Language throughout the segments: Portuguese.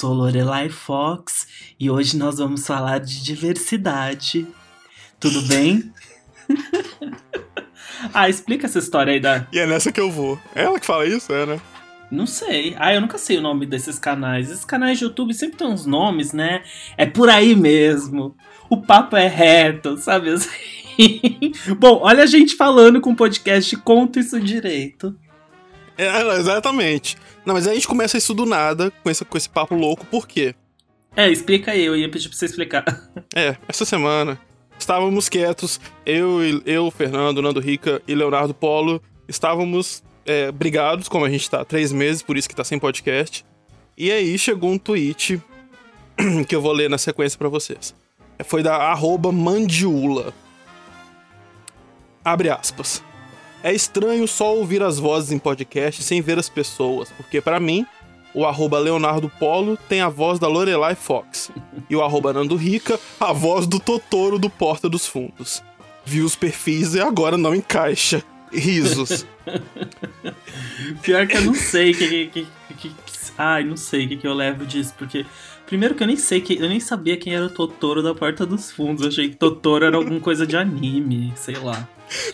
sou Lorelai Fox e hoje nós vamos falar de diversidade. Tudo bem? ah, explica essa história aí da. E é nessa que eu vou. É ela que fala isso, é, né? Não sei. Ah, eu nunca sei o nome desses canais. Esses canais de YouTube sempre tem uns nomes, né? É por aí mesmo. O papo é reto, sabe assim? Bom, olha a gente falando com o podcast Conta Isso Direito. É, exatamente. Não, mas aí a gente começa isso do nada, com esse, com esse papo louco, por quê? É, explica aí, eu ia pedir pra você explicar. É, essa semana estávamos quietos, eu, eu Fernando, Nando Rica e Leonardo Polo, estávamos é, brigados, como a gente tá há três meses, por isso que tá sem podcast. E aí chegou um tweet que eu vou ler na sequência para vocês. Foi da arroba Mandiula. Abre aspas. É estranho só ouvir as vozes em podcast sem ver as pessoas, porque para mim, o arroba Leonardo Polo tem a voz da Lorelai Fox. E o arroba Nando Rica, a voz do Totoro do Porta dos Fundos. Vi os perfis e agora não encaixa. Risos. Pior que eu não sei que, que, que, que Ai, não sei o que, que eu levo disso, porque. Primeiro que eu nem sei que. Eu nem sabia quem era o Totoro da Porta dos Fundos. Eu achei que Totoro era alguma coisa de anime, sei lá.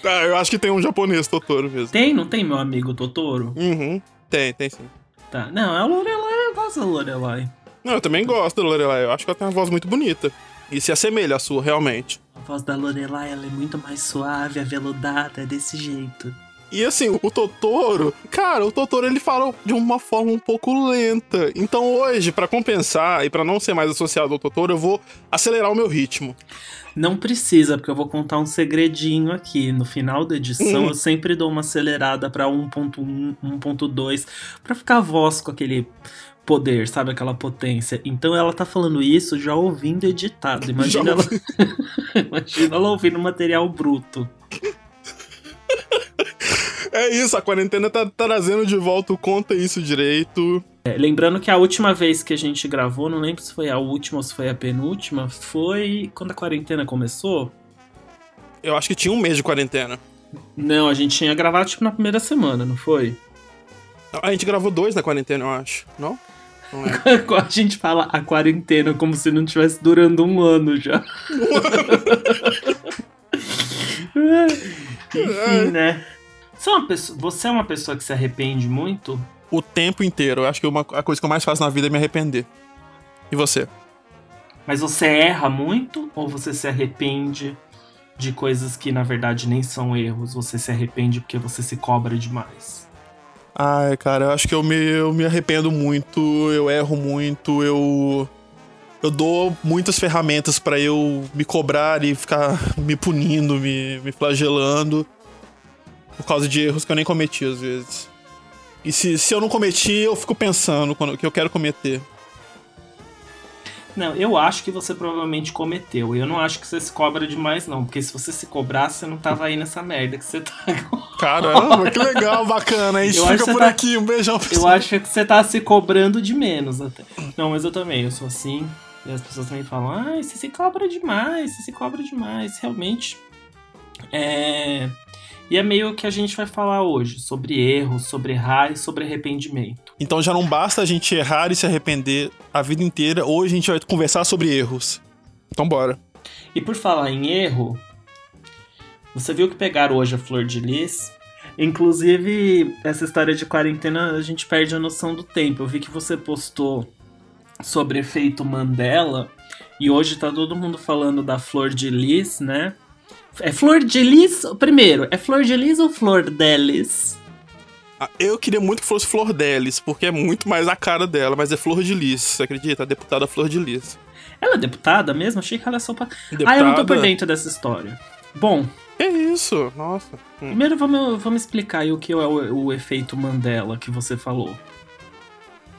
Ah, eu acho que tem um japonês Totoro mesmo. Tem, não tem meu amigo Totoro? Uhum. Tem, tem sim. Tá. Não, é o Lorelai, eu gosto da Lorelai. Não, eu também gosto da Lorelai. Eu acho que ela tem uma voz muito bonita. E se assemelha à sua, realmente. A voz da Lorelai, ela é muito mais suave, aveludada, é desse jeito. E assim, o Totoro, cara, o Totoro ele fala de uma forma um pouco lenta. Então hoje, para compensar e para não ser mais associado ao Totoro, eu vou acelerar o meu ritmo. Não precisa, porque eu vou contar um segredinho aqui. No final da edição, eu sempre dou uma acelerada para 1.1, 1.2, para ficar a voz com aquele poder, sabe? Aquela potência. Então ela tá falando isso já ouvindo editado. Imagina, ela... Imagina ela ouvindo material bruto. É isso, a quarentena tá, tá trazendo de volta o Conta Isso Direito. É, lembrando que a última vez que a gente gravou, não lembro se foi a última ou se foi a penúltima, foi quando a quarentena começou. Eu acho que tinha um mês de quarentena. Não, a gente tinha gravado tipo na primeira semana, não foi? A gente gravou dois na quarentena, eu acho, não? não é. a gente fala a quarentena como se não estivesse durando um ano já. Enfim, né? Você é, pessoa, você é uma pessoa que se arrepende muito? O tempo inteiro. Eu acho que uma, a coisa que eu mais faço na vida é me arrepender. E você? Mas você erra muito ou você se arrepende de coisas que na verdade nem são erros? Você se arrepende porque você se cobra demais? Ai, cara, eu acho que eu me, eu me arrependo muito, eu erro muito, eu. Eu dou muitas ferramentas para eu me cobrar e ficar me punindo, me, me flagelando por causa de erros que eu nem cometi às vezes. E se, se eu não cometi, eu fico pensando quando, que eu quero cometer. Não, eu acho que você provavelmente cometeu. Eu não acho que você se cobra demais, não. Porque se você se cobrasse, você não tava aí nessa merda que você tá agora. Caramba, que legal, bacana. A gente eu fica por tá... aqui. Um beijão pra Eu você. acho que você tá se cobrando de menos até. Não, mas eu também. Eu sou assim. E as pessoas também falam, ah, você se cobra demais, você se cobra demais. Realmente. É. E é meio que a gente vai falar hoje sobre erros, sobre errar e sobre arrependimento. Então já não basta a gente errar e se arrepender a vida inteira, hoje a gente vai conversar sobre erros. Então bora. E por falar em erro, você viu que pegaram hoje a Flor de Lis? Inclusive, essa história de quarentena, a gente perde a noção do tempo. Eu vi que você postou sobre efeito Mandela, e hoje tá todo mundo falando da Flor de Lis, né? É flor de lis? Primeiro, é flor de lis ou flor delis? Ah, eu queria muito que fosse Flor Delis, porque é muito mais a cara dela, mas é Flor de Lis, você acredita? A deputada Flor de Lis. Ela é deputada mesmo? Achei que ela é só pra. Deputada... Ah, eu não tô por dentro dessa história. Bom. É isso, nossa. Hum. Primeiro vamos, vamos explicar aí o que é o, o efeito Mandela que você falou.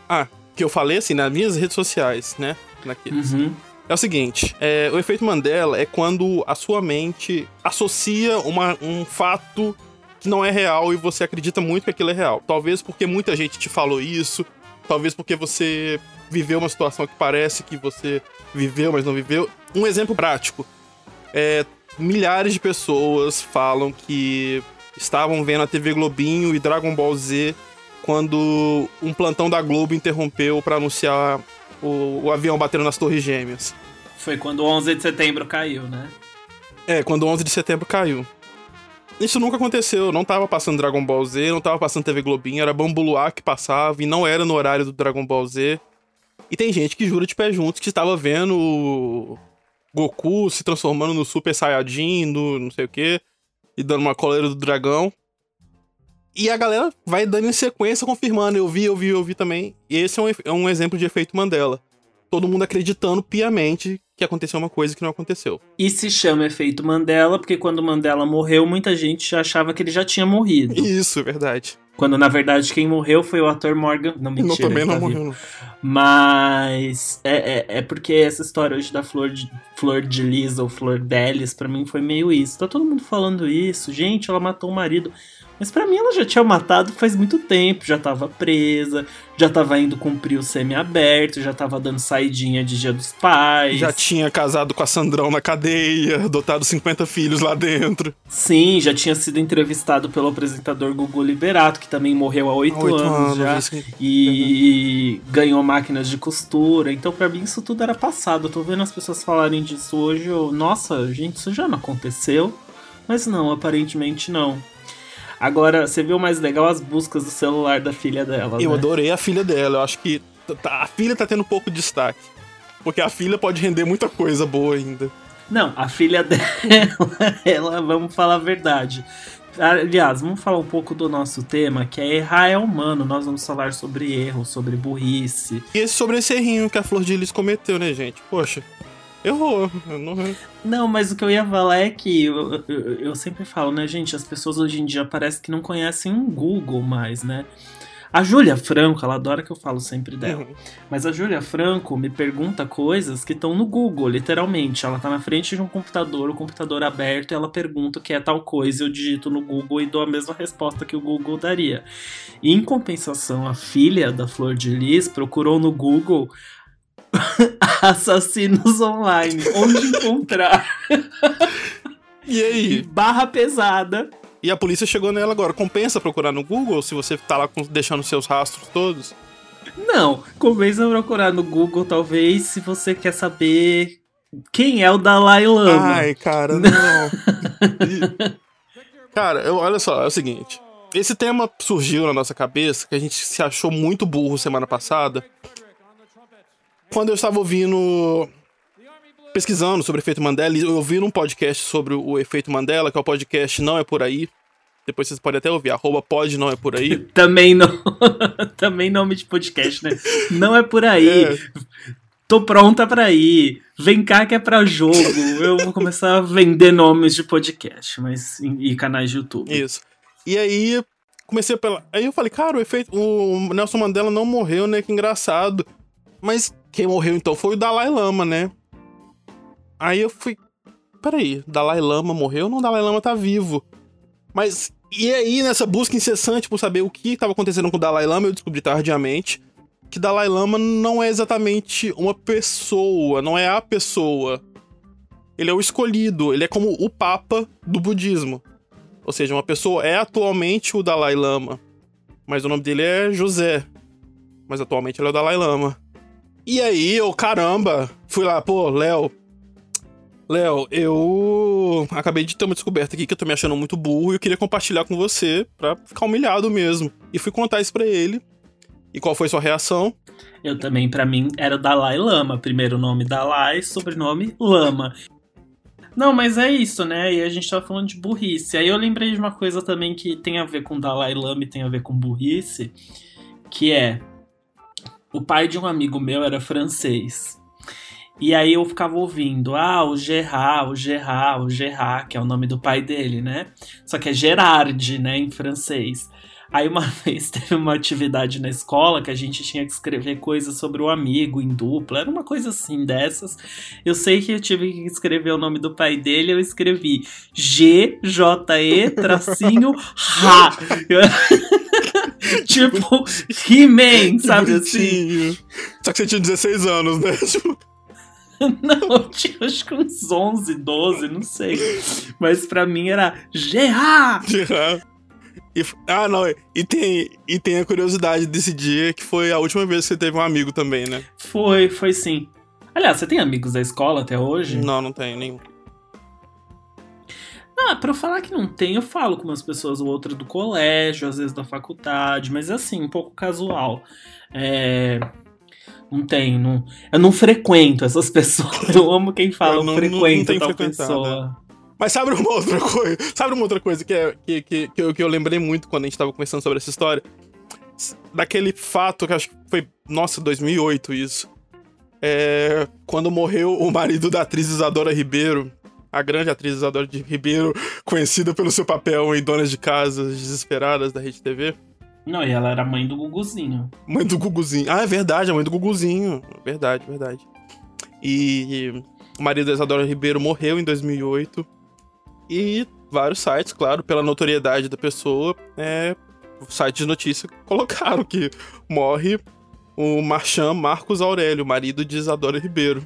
Ah, que eu falei assim nas minhas redes sociais, né? Naqueles. Uhum. É o seguinte, é, o efeito Mandela é quando a sua mente associa uma, um fato que não é real e você acredita muito que aquilo é real. Talvez porque muita gente te falou isso, talvez porque você viveu uma situação que parece que você viveu, mas não viveu. Um exemplo prático. É, milhares de pessoas falam que estavam vendo a TV Globinho e Dragon Ball Z quando um plantão da Globo interrompeu para anunciar O, o avião batendo nas torres gêmeas. Foi quando o 11 de setembro caiu, né? É, quando o 11 de setembro caiu. Isso nunca aconteceu, não tava passando Dragon Ball Z, não tava passando TV Globinho, era Bambuluá que passava e não era no horário do Dragon Ball Z. E tem gente que jura de pé junto que estava vendo o Goku se transformando no Super Saiyajin, no não sei o que, e dando uma coleira do dragão. E a galera vai dando em sequência, confirmando. Eu vi, eu vi, eu vi também. E esse é um, é um exemplo de efeito Mandela. Todo mundo acreditando piamente que aconteceu uma coisa que não aconteceu. E se chama efeito Mandela porque quando Mandela morreu, muita gente já achava que ele já tinha morrido. Isso, é verdade. Quando na verdade quem morreu foi o ator Morgan. Não, mentira. Não, também não tá morreu, não. Mas é, é, é, porque essa história hoje da Flor de, Flor de Lis ou Flor Delis, pra mim foi meio isso. Tá todo mundo falando isso. Gente, ela matou o marido. Mas para mim ela já tinha matado faz muito tempo, já tava presa, já tava indo cumprir o semi-aberto, já tava dando saidinha de Dia dos Pais. Já tinha casado com a Sandrão na cadeia, adotado 50 filhos lá dentro. Sim, já tinha sido entrevistado pelo apresentador Gugu Liberato, que também morreu há oito anos, anos, já. Isso... E uhum. ganhou máquinas de costura. Então, para mim, isso tudo era passado. Eu tô vendo as pessoas falarem disso hoje. Eu, Nossa, gente, isso já não aconteceu. Mas não, aparentemente não. Agora, você viu mais legal as buscas do celular da filha dela. Eu né? adorei a filha dela. Eu acho que tá, a filha tá tendo pouco destaque. Porque a filha pode render muita coisa boa ainda. Não, a filha dela, ela, vamos falar a verdade. Aliás, vamos falar um pouco do nosso tema, que é errar é humano. Nós vamos falar sobre erro, sobre burrice. E sobre esse errinho que a Flor de Lis cometeu, né, gente? Poxa. Errou. Não... não, mas o que eu ia falar é que eu, eu, eu, sempre falo, né, gente? As pessoas hoje em dia parece que não conhecem um Google mais, né? A Júlia Franco, ela adora que eu falo sempre dela. Uhum. Mas a Júlia Franco me pergunta coisas que estão no Google, literalmente. Ela tá na frente de um computador, o computador aberto, e ela pergunta o que é tal coisa, eu digito no Google e dou a mesma resposta que o Google daria. E, em compensação, a filha da Flor de Lis procurou no Google Assassinos online. Onde encontrar? E aí? Barra pesada. E a polícia chegou nela agora. Compensa procurar no Google se você tá lá deixando seus rastros todos? Não, compensa procurar no Google, talvez, se você quer saber quem é o Dalai Lama. Ai, cara, não. cara, eu, olha só, é o seguinte. Esse tema surgiu na nossa cabeça, que a gente se achou muito burro semana passada, quando eu estava ouvindo pesquisando sobre o efeito Mandela, eu ouvi num podcast sobre o efeito Mandela, que é o podcast Não É Por Aí. Depois vocês podem até ouvir, arroba pode não é por aí. Também não. Também nome de podcast, né? Não é por aí. É. Tô pronta pra ir. Vem cá que é pra jogo. Eu vou começar a vender nomes de podcast mas, e canais de YouTube. Isso. E aí, comecei pela. Aí eu falei, cara, o efeito. O Nelson Mandela não morreu, né? Que engraçado. Mas quem morreu então foi o Dalai Lama, né? Aí eu fui. Peraí, Dalai Lama morreu não? Dalai Lama tá vivo. Mas. E aí, nessa busca incessante por saber o que estava acontecendo com o Dalai Lama, eu descobri tardiamente que Dalai Lama não é exatamente uma pessoa, não é a pessoa. Ele é o escolhido, ele é como o Papa do budismo. Ou seja, uma pessoa é atualmente o Dalai Lama, mas o nome dele é José. Mas atualmente ele é o Dalai Lama. E aí, eu, caramba, fui lá, pô, Léo. Léo, eu acabei de ter uma descoberta aqui que eu tô me achando muito burro e eu queria compartilhar com você pra ficar humilhado mesmo. E fui contar isso pra ele. E qual foi sua reação? Eu também, para mim, era Dalai Lama. Primeiro nome Dalai, sobrenome Lama. Não, mas é isso, né? E a gente tava falando de burrice. Aí eu lembrei de uma coisa também que tem a ver com Dalai Lama e tem a ver com burrice, que é o pai de um amigo meu era francês. E aí eu ficava ouvindo, ah, o Gerard, o Gerard, o Gerard, que é o nome do pai dele, né? Só que é Gerard, né, em francês. Aí uma vez teve uma atividade na escola que a gente tinha que escrever coisas sobre o amigo em dupla, era uma coisa assim dessas. Eu sei que eu tive que escrever o nome do pai dele, eu escrevi G J E tracinho Ra. tipo, He-Man, sabe assim? Só que você tinha 16 anos, né? Tipo... Não, eu tinha acho que uns 11, 12, não sei. Mas pra mim era Gerard! Gerard. E, ah, não, e tem, e tem a curiosidade desse dia que foi a última vez que você teve um amigo também, né? Foi, foi sim. Aliás, você tem amigos da escola até hoje? Não, não tenho nenhum. Ah, pra eu falar que não tem, eu falo com umas pessoas ou outra do colégio, às vezes da faculdade, mas assim, um pouco casual. É. Não tenho, não, eu não frequento essas pessoas. Eu amo quem fala, eu não, frequento não, não tal pessoa. Mas sabe uma outra coisa? Sabe uma outra coisa que, é, que, que, que, eu, que eu lembrei muito quando a gente tava conversando sobre essa história? Daquele fato que acho que foi, nossa, 2008 isso. É, quando morreu o marido da atriz Isadora Ribeiro, a grande atriz Isadora de Ribeiro, conhecida pelo seu papel em Donas de Casas Desesperadas da Rede TV. Não, e ela era mãe do Guguzinho. Mãe do Guguzinho. Ah, é verdade, a mãe do Guguzinho. Verdade, verdade. E o marido da Isadora Ribeiro morreu em 2008. E vários sites, claro, pela notoriedade da pessoa, é, sites de notícia colocaram que morre o Marchand Marcos Aurélio, marido de Isadora Ribeiro.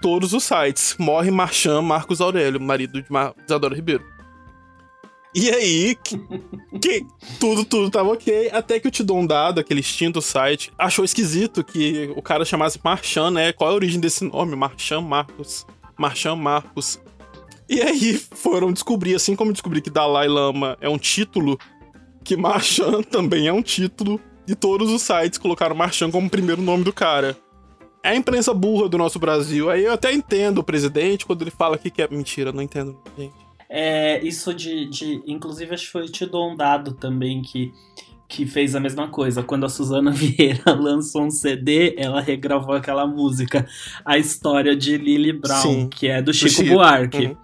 Todos os sites. Morre Marchand Marcos Aurélio, marido de Mar Isadora Ribeiro. E aí, que, que, tudo, tudo tava ok, até que o um Dado, aquele extinto site, achou esquisito que o cara chamasse Marchand, né? Qual é a origem desse nome? Marchand Marcos. Marchand Marcos. E aí foram descobrir, assim como descobrir que Dalai Lama é um título, que Marchand também é um título, e todos os sites colocaram Marchand como primeiro nome do cara. É a imprensa burra do nosso Brasil. Aí eu até entendo o presidente quando ele fala que é mentira, não entendo, gente. É, isso de, de. Inclusive, acho que foi te dou um dado também que que fez a mesma coisa. Quando a Suzana Vieira lançou um CD, ela regravou aquela música, a história de Lily Brown, Sim, que é do Chico, Chico. Buarque. Uhum.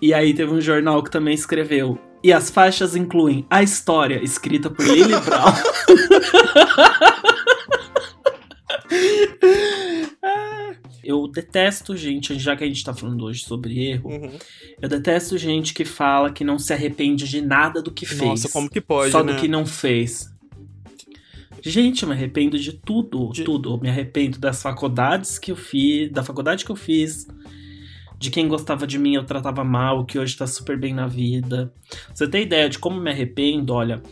E, aí teve um jornal que também escreveu. E as faixas incluem a história, escrita por Lily Brown. Eu detesto gente, já que a gente tá falando hoje sobre erro, uhum. eu detesto gente que fala que não se arrepende de nada do que fez. Nossa, como que pode, Só né? do que não fez. Gente, eu me arrependo de tudo, de... tudo. Eu me arrependo das faculdades que eu fiz, da faculdade que eu fiz, de quem gostava de mim eu tratava mal, que hoje tá super bem na vida. Você tem ideia de como me arrependo? Olha,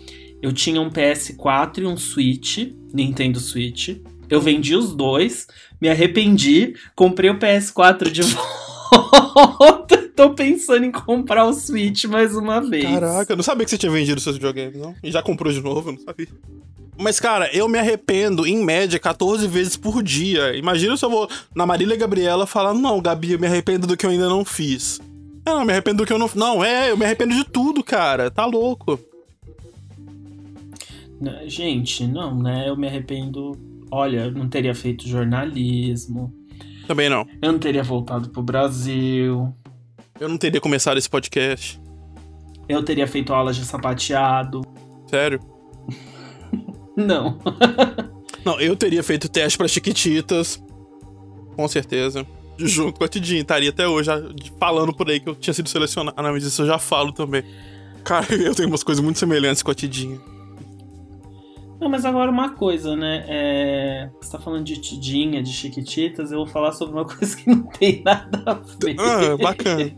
eu tinha um PS4 e um Switch, Nintendo Switch. Eu vendi os dois, me arrependi, comprei o PS4 de volta. Tô pensando em comprar o Switch mais uma vez. Caraca, eu não sabia que você tinha vendido seus videogames, não? E já comprou de novo, eu não sabia. Mas, cara, eu me arrependo, em média, 14 vezes por dia. Imagina se eu vou na Marília Gabriela falar: Não, Gabi, eu me arrependo do que eu ainda não fiz. É, não, eu me arrependo do que eu não. Não, é, eu me arrependo de tudo, cara. Tá louco. Gente, não, né? Eu me arrependo olha, eu não teria feito jornalismo. Também não. Eu não teria voltado pro Brasil. Eu não teria começado esse podcast. Eu teria feito aulas de sapateado. Sério? não. não, eu teria feito teste para Chiquititas. Com certeza. Junto com a Tidinha. Estaria até hoje falando por aí que eu tinha sido selecionado. Ah, não, mas isso eu já falo também. Cara, eu tenho umas coisas muito semelhantes com a Tidinha. Não, mas agora uma coisa, né? É... Você tá falando de Tidinha, de Chiquititas, eu vou falar sobre uma coisa que não tem nada a ver. Ah, bacana.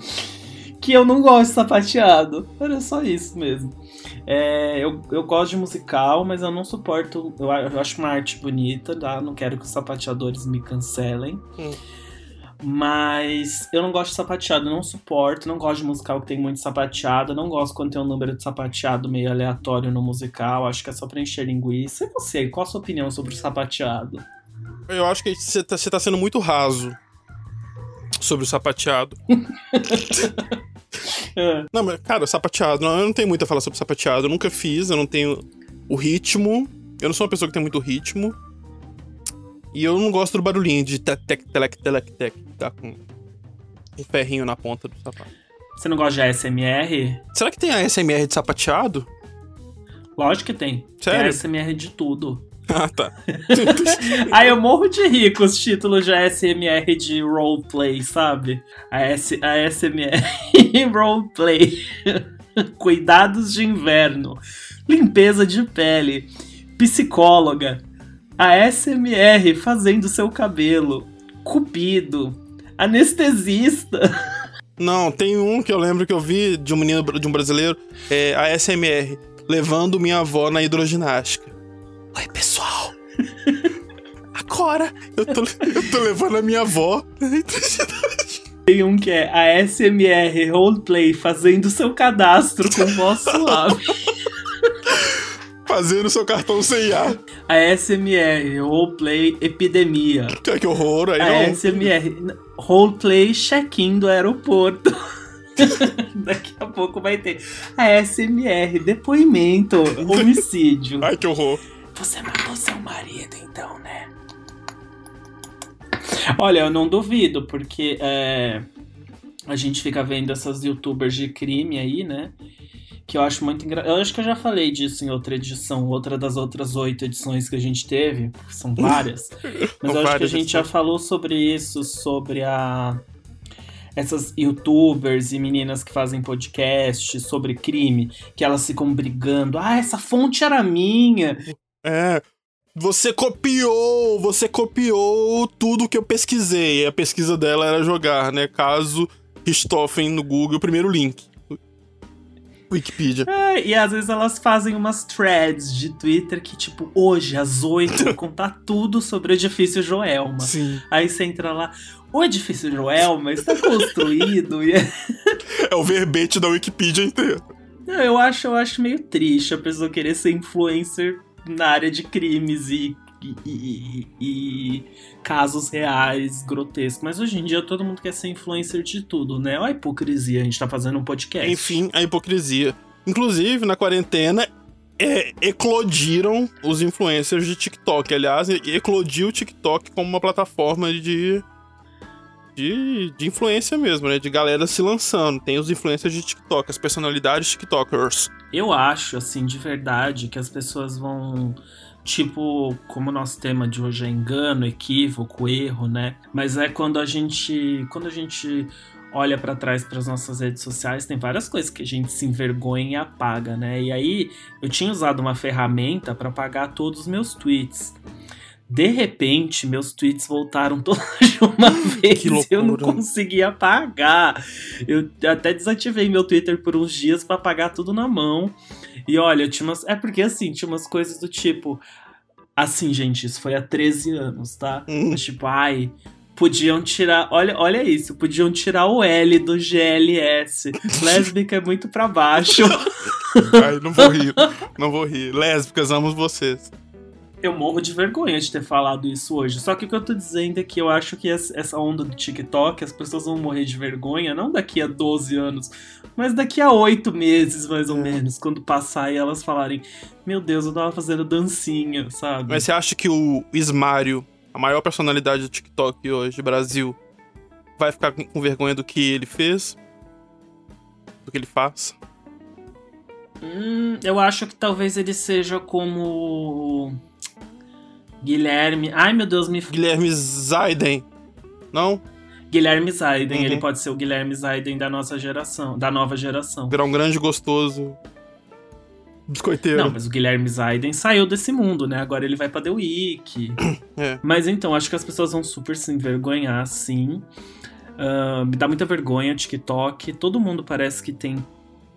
que eu não gosto de sapateado. Era só isso mesmo. É, eu, eu gosto de musical, mas eu não suporto. Eu, eu acho uma arte bonita, tá? Não quero que os sapateadores me cancelem. Hum. Mas eu não gosto de sapateado, não suporto, não gosto de musical que tem muito sapateado, não gosto quando tem um número de sapateado meio aleatório no musical, acho que é só pra encher linguiça. E você, qual a sua opinião sobre o sapateado? Eu acho que você tá, tá sendo muito raso sobre o sapateado. é. Não, mas, cara, sapateado, não, eu não tenho muito a falar sobre sapateado, eu nunca fiz, eu não tenho o ritmo, eu não sou uma pessoa que tem muito ritmo. E eu não gosto do barulhinho de tec, tec, telec, telec, tec, tá com um ferrinho na ponta do sapato. Você não gosta de ASMR? Será que tem ASMR de sapateado? Lógico que tem. Sério? Tem ASMR de tudo. Ah, tá. Aí eu morro de rir com os títulos de ASMR de roleplay, sabe? AS, ASMR roleplay. Cuidados de inverno. Limpeza de pele. Psicóloga a SMR fazendo seu cabelo, cupido, anestesista. Não, tem um que eu lembro que eu vi de um menino, de um brasileiro, é a SMR, levando minha avó na hidroginástica. Oi, pessoal. Agora eu tô, eu tô levando a minha avó. Tem um que é a SMR Roleplay fazendo seu cadastro com voz suave. Fazendo seu cartão CIA. A SMR Roleplay Epidemia. Que horror, aí A SMR Roleplay Check-in do aeroporto. Daqui a pouco vai ter a SMR Depoimento Homicídio. Ai, que horror. Você matou seu marido, então, né? Olha, eu não duvido, porque é, a gente fica vendo essas youtubers de crime aí, né? Que eu acho muito engraçado. Eu acho que eu já falei disso em outra edição, outra das outras oito edições que a gente teve, são várias. Mas eu acho que a gente já falou sobre isso, sobre a. Essas youtubers e meninas que fazem podcast sobre crime, que elas ficam brigando. Ah, essa fonte era minha. É, você copiou, você copiou tudo que eu pesquisei. A pesquisa dela era jogar, né? Caso Richthofen no Google, o primeiro link. Wikipedia. É, e às vezes elas fazem umas threads de Twitter que, tipo, hoje, às oito, vou contar tudo sobre o edifício Joelma. Sim. Aí você entra lá, o edifício Joelma está construído. e... É o verbete da Wikipedia inteira. Eu acho, eu acho meio triste a pessoa querer ser influencer na área de crimes e, e, e, e, casos reais, grotescos. Mas hoje em dia todo mundo quer ser influencer de tudo, né? Olha a hipocrisia, a gente tá fazendo um podcast. Enfim, a hipocrisia. Inclusive, na quarentena, é, eclodiram os influencers de TikTok. Aliás, eclodiu o TikTok como uma plataforma de, de, de influência mesmo, né? De galera se lançando. Tem os influencers de TikTok, as personalidades TikTokers. Eu acho, assim, de verdade, que as pessoas vão. Tipo, como o nosso tema de hoje é engano, equívoco, erro, né? Mas é quando a gente. Quando a gente olha para trás para as nossas redes sociais, tem várias coisas que a gente se envergonha e apaga, né? E aí eu tinha usado uma ferramenta para apagar todos os meus tweets. De repente, meus tweets voltaram todos de uma vez e eu não conseguia apagar. Eu até desativei meu Twitter por uns dias para apagar tudo na mão. E olha, tinha umas. É porque assim, tinha umas coisas do tipo. Assim, gente, isso foi há 13 anos, tá? Hum. Mas, tipo, ai, podiam tirar. Olha, olha isso, podiam tirar o L do GLS. Lésbica é muito pra baixo. ai, não vou rir. Não vou rir. Lésbicas, amo vocês. Eu morro de vergonha de ter falado isso hoje. Só que o que eu tô dizendo é que eu acho que essa onda do TikTok, as pessoas vão morrer de vergonha, não daqui a 12 anos, mas daqui a 8 meses, mais ou é. menos, quando passar e elas falarem: Meu Deus, eu tava fazendo dancinha, sabe? Mas você acha que o Ismário, a maior personalidade do TikTok hoje, Brasil, vai ficar com vergonha do que ele fez? Do que ele faz? Hum, eu acho que talvez ele seja como Guilherme. Ai, meu Deus, me. Guilherme Zaiden. Não? Guilherme Zaiden, uhum. ele pode ser o Guilherme Zaiden da nossa geração, da nova geração. Virar um grande gostoso biscoiteiro. Não, mas o Guilherme Zaiden saiu desse mundo, né? Agora ele vai pra The Week. É. Mas então, acho que as pessoas vão super se envergonhar, sim. Uh, me dá muita vergonha TikTok. Todo mundo parece que tem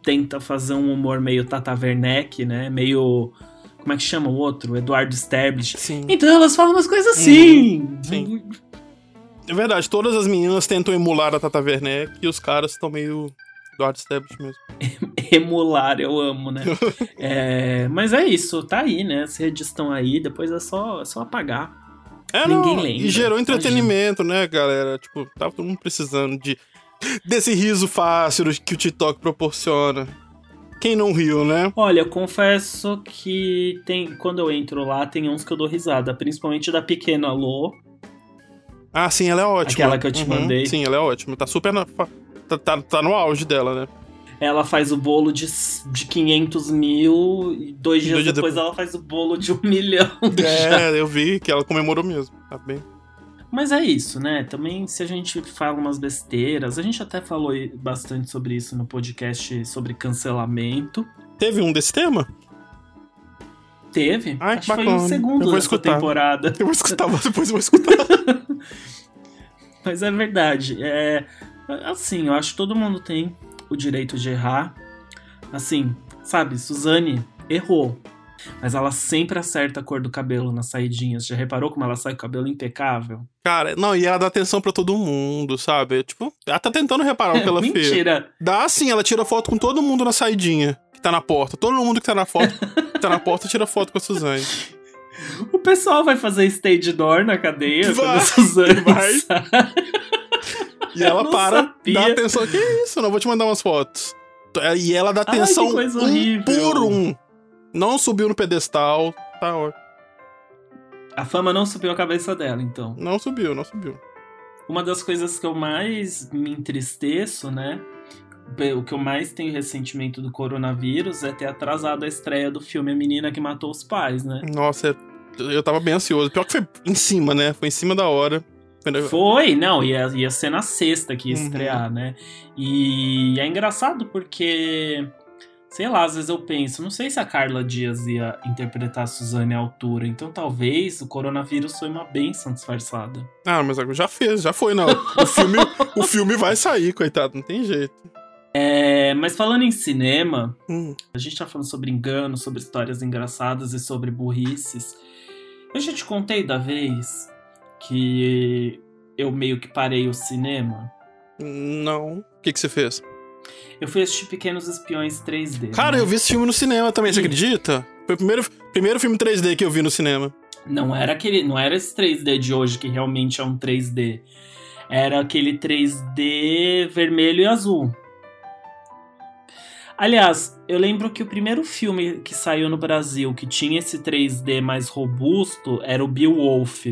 tenta fazer um humor meio Tata Werneck, né? Meio como é que chama o outro? Eduardo Sterblich. Sim. Então elas falam umas coisas assim. Uhum, sim. É verdade, todas as meninas tentam emular a Tata Werneck e os caras estão meio Eduardo Sterblich mesmo. emular, eu amo, né? é, mas é isso, tá aí, né? As redes estão aí, depois é só, é só apagar. É, Ninguém não, lembra. E gerou entretenimento, né, galera? Tipo, tava todo mundo precisando de desse riso fácil que o TikTok proporciona. Quem não riu, né? Olha, eu confesso que tem quando eu entro lá, tem uns que eu dou risada, principalmente da pequena Lô. Ah, sim, ela é ótima. Aquela que eu te uhum, mandei. Sim, ela é ótima. Tá super na, tá, tá, tá no auge dela, né? Ela faz o bolo de, de 500 mil e dois dias, dois depois, depois ela faz o bolo de um milhão. É, já. eu vi que ela comemorou mesmo. Tá bem. Mas é isso, né? Também se a gente fala umas besteiras, a gente até falou bastante sobre isso no podcast sobre cancelamento. Teve um desse tema? Teve. Ai, Acho que foi o segundo dessa temporada. Eu vou escutar, depois eu vou escutar. Mas é verdade. É, Assim, eu acho que todo mundo tem o direito de errar. Assim, sabe, Suzane errou. Mas ela sempre acerta a cor do cabelo nas saidinhas. Já reparou como ela sai com o cabelo impecável? Cara, não, e ela dá atenção para todo mundo, sabe? Tipo, ela tá tentando reparar o que ela Mentira. fez. Mentira. Dá sim, ela tira foto com todo mundo na saidinha, que tá na porta. Todo mundo que tá na foto, que tá na porta tira foto com a Suzane. O pessoal vai fazer stage door na cadeia Vai, quando a Suzane vai. sai. E ela para, sabia. dá atenção. Que isso? Não vou te mandar umas fotos. E ela dá Ai, atenção que coisa um horrível. por um. Não subiu no pedestal. Tá ótimo. A fama não subiu a cabeça dela, então. Não subiu, não subiu. Uma das coisas que eu mais me entristeço, né? O que eu mais tenho ressentimento do coronavírus é ter atrasado a estreia do filme A Menina que Matou os Pais, né? Nossa, eu tava bem ansioso. Pior que foi em cima, né? Foi em cima da hora. Foi, não, ia, ia ser na sexta que ia Uhum. estrear, né? E é engraçado porque, sei lá, às vezes eu penso, não sei se a Carla Dias ia interpretar a Suzane à altura, então talvez o coronavírus foi uma benção disfarçada. Ah, mas já fez, já foi, não. O filme, o filme vai sair, coitado, não tem jeito. É, mas falando em cinema, Hum, a gente tá falando sobre engano, sobre histórias engraçadas e sobre burrices. Eu já te contei da vez que eu meio que parei o cinema. não. O que, que você fez? Eu fui assistir Pequenos Espiões 3D. Cara, né? eu vi esse filme no cinema também, você Ih. acredita? Foi o primeiro, primeiro filme 3D que eu vi no cinema. Não era aquele, não era esse 3D de hoje que realmente é um 3D. Era aquele 3D vermelho e azul. Aliás, eu lembro que o primeiro filme que saiu no Brasil que tinha esse 3D mais robusto era o Beowulf.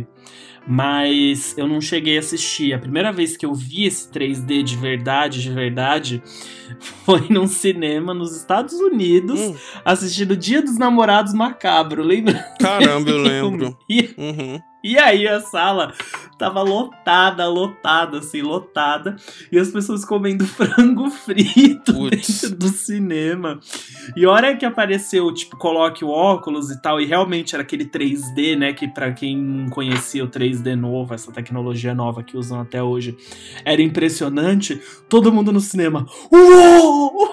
Mas eu não cheguei a assistir. A primeira vez que eu vi esse 3D de verdade, de verdade, foi num cinema nos Estados Unidos, Hum, assistindo Dia dos Namorados Macabro, lembra? caramba, eu lembro. E, Uhum. E aí a sala tava lotada, lotada, assim, lotada. E as pessoas comendo frango frito Putz. dentro do cinema. E a hora que apareceu, tipo, coloque o óculos e tal, e realmente era aquele 3D, né? Que pra quem não conhecia o 3D novo, essa tecnologia nova que usam até hoje, era impressionante. Todo mundo no cinema. Uou!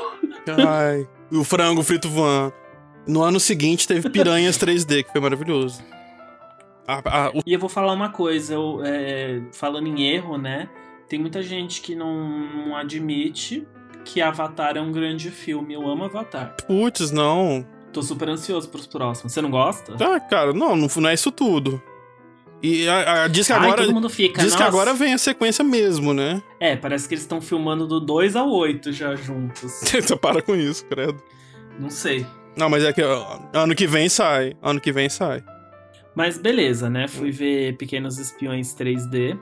Ai, e o frango frito voando. No ano seguinte teve Piranhas 3D, que foi maravilhoso. A- a- o- E eu vou falar uma coisa, eu, é, falando em erro, né? Tem muita gente que não, não admite que Avatar é um grande filme. Eu amo Avatar. Putz, não. Tô super ansioso pros próximos. Você não gosta? Ah, cara, não, não, não é isso tudo. E a, a- diz que Ai, agora. todo mundo fica. Diz que "Nossa." agora vem a sequência mesmo, né? É, parece que eles estão filmando do 2 ao 8 já juntos. Você para com isso, credo. não sei. Não, mas é que ó, ano que vem sai. Ano que vem sai. Mas beleza, né? Fui ver Pequenos Espiões 3D.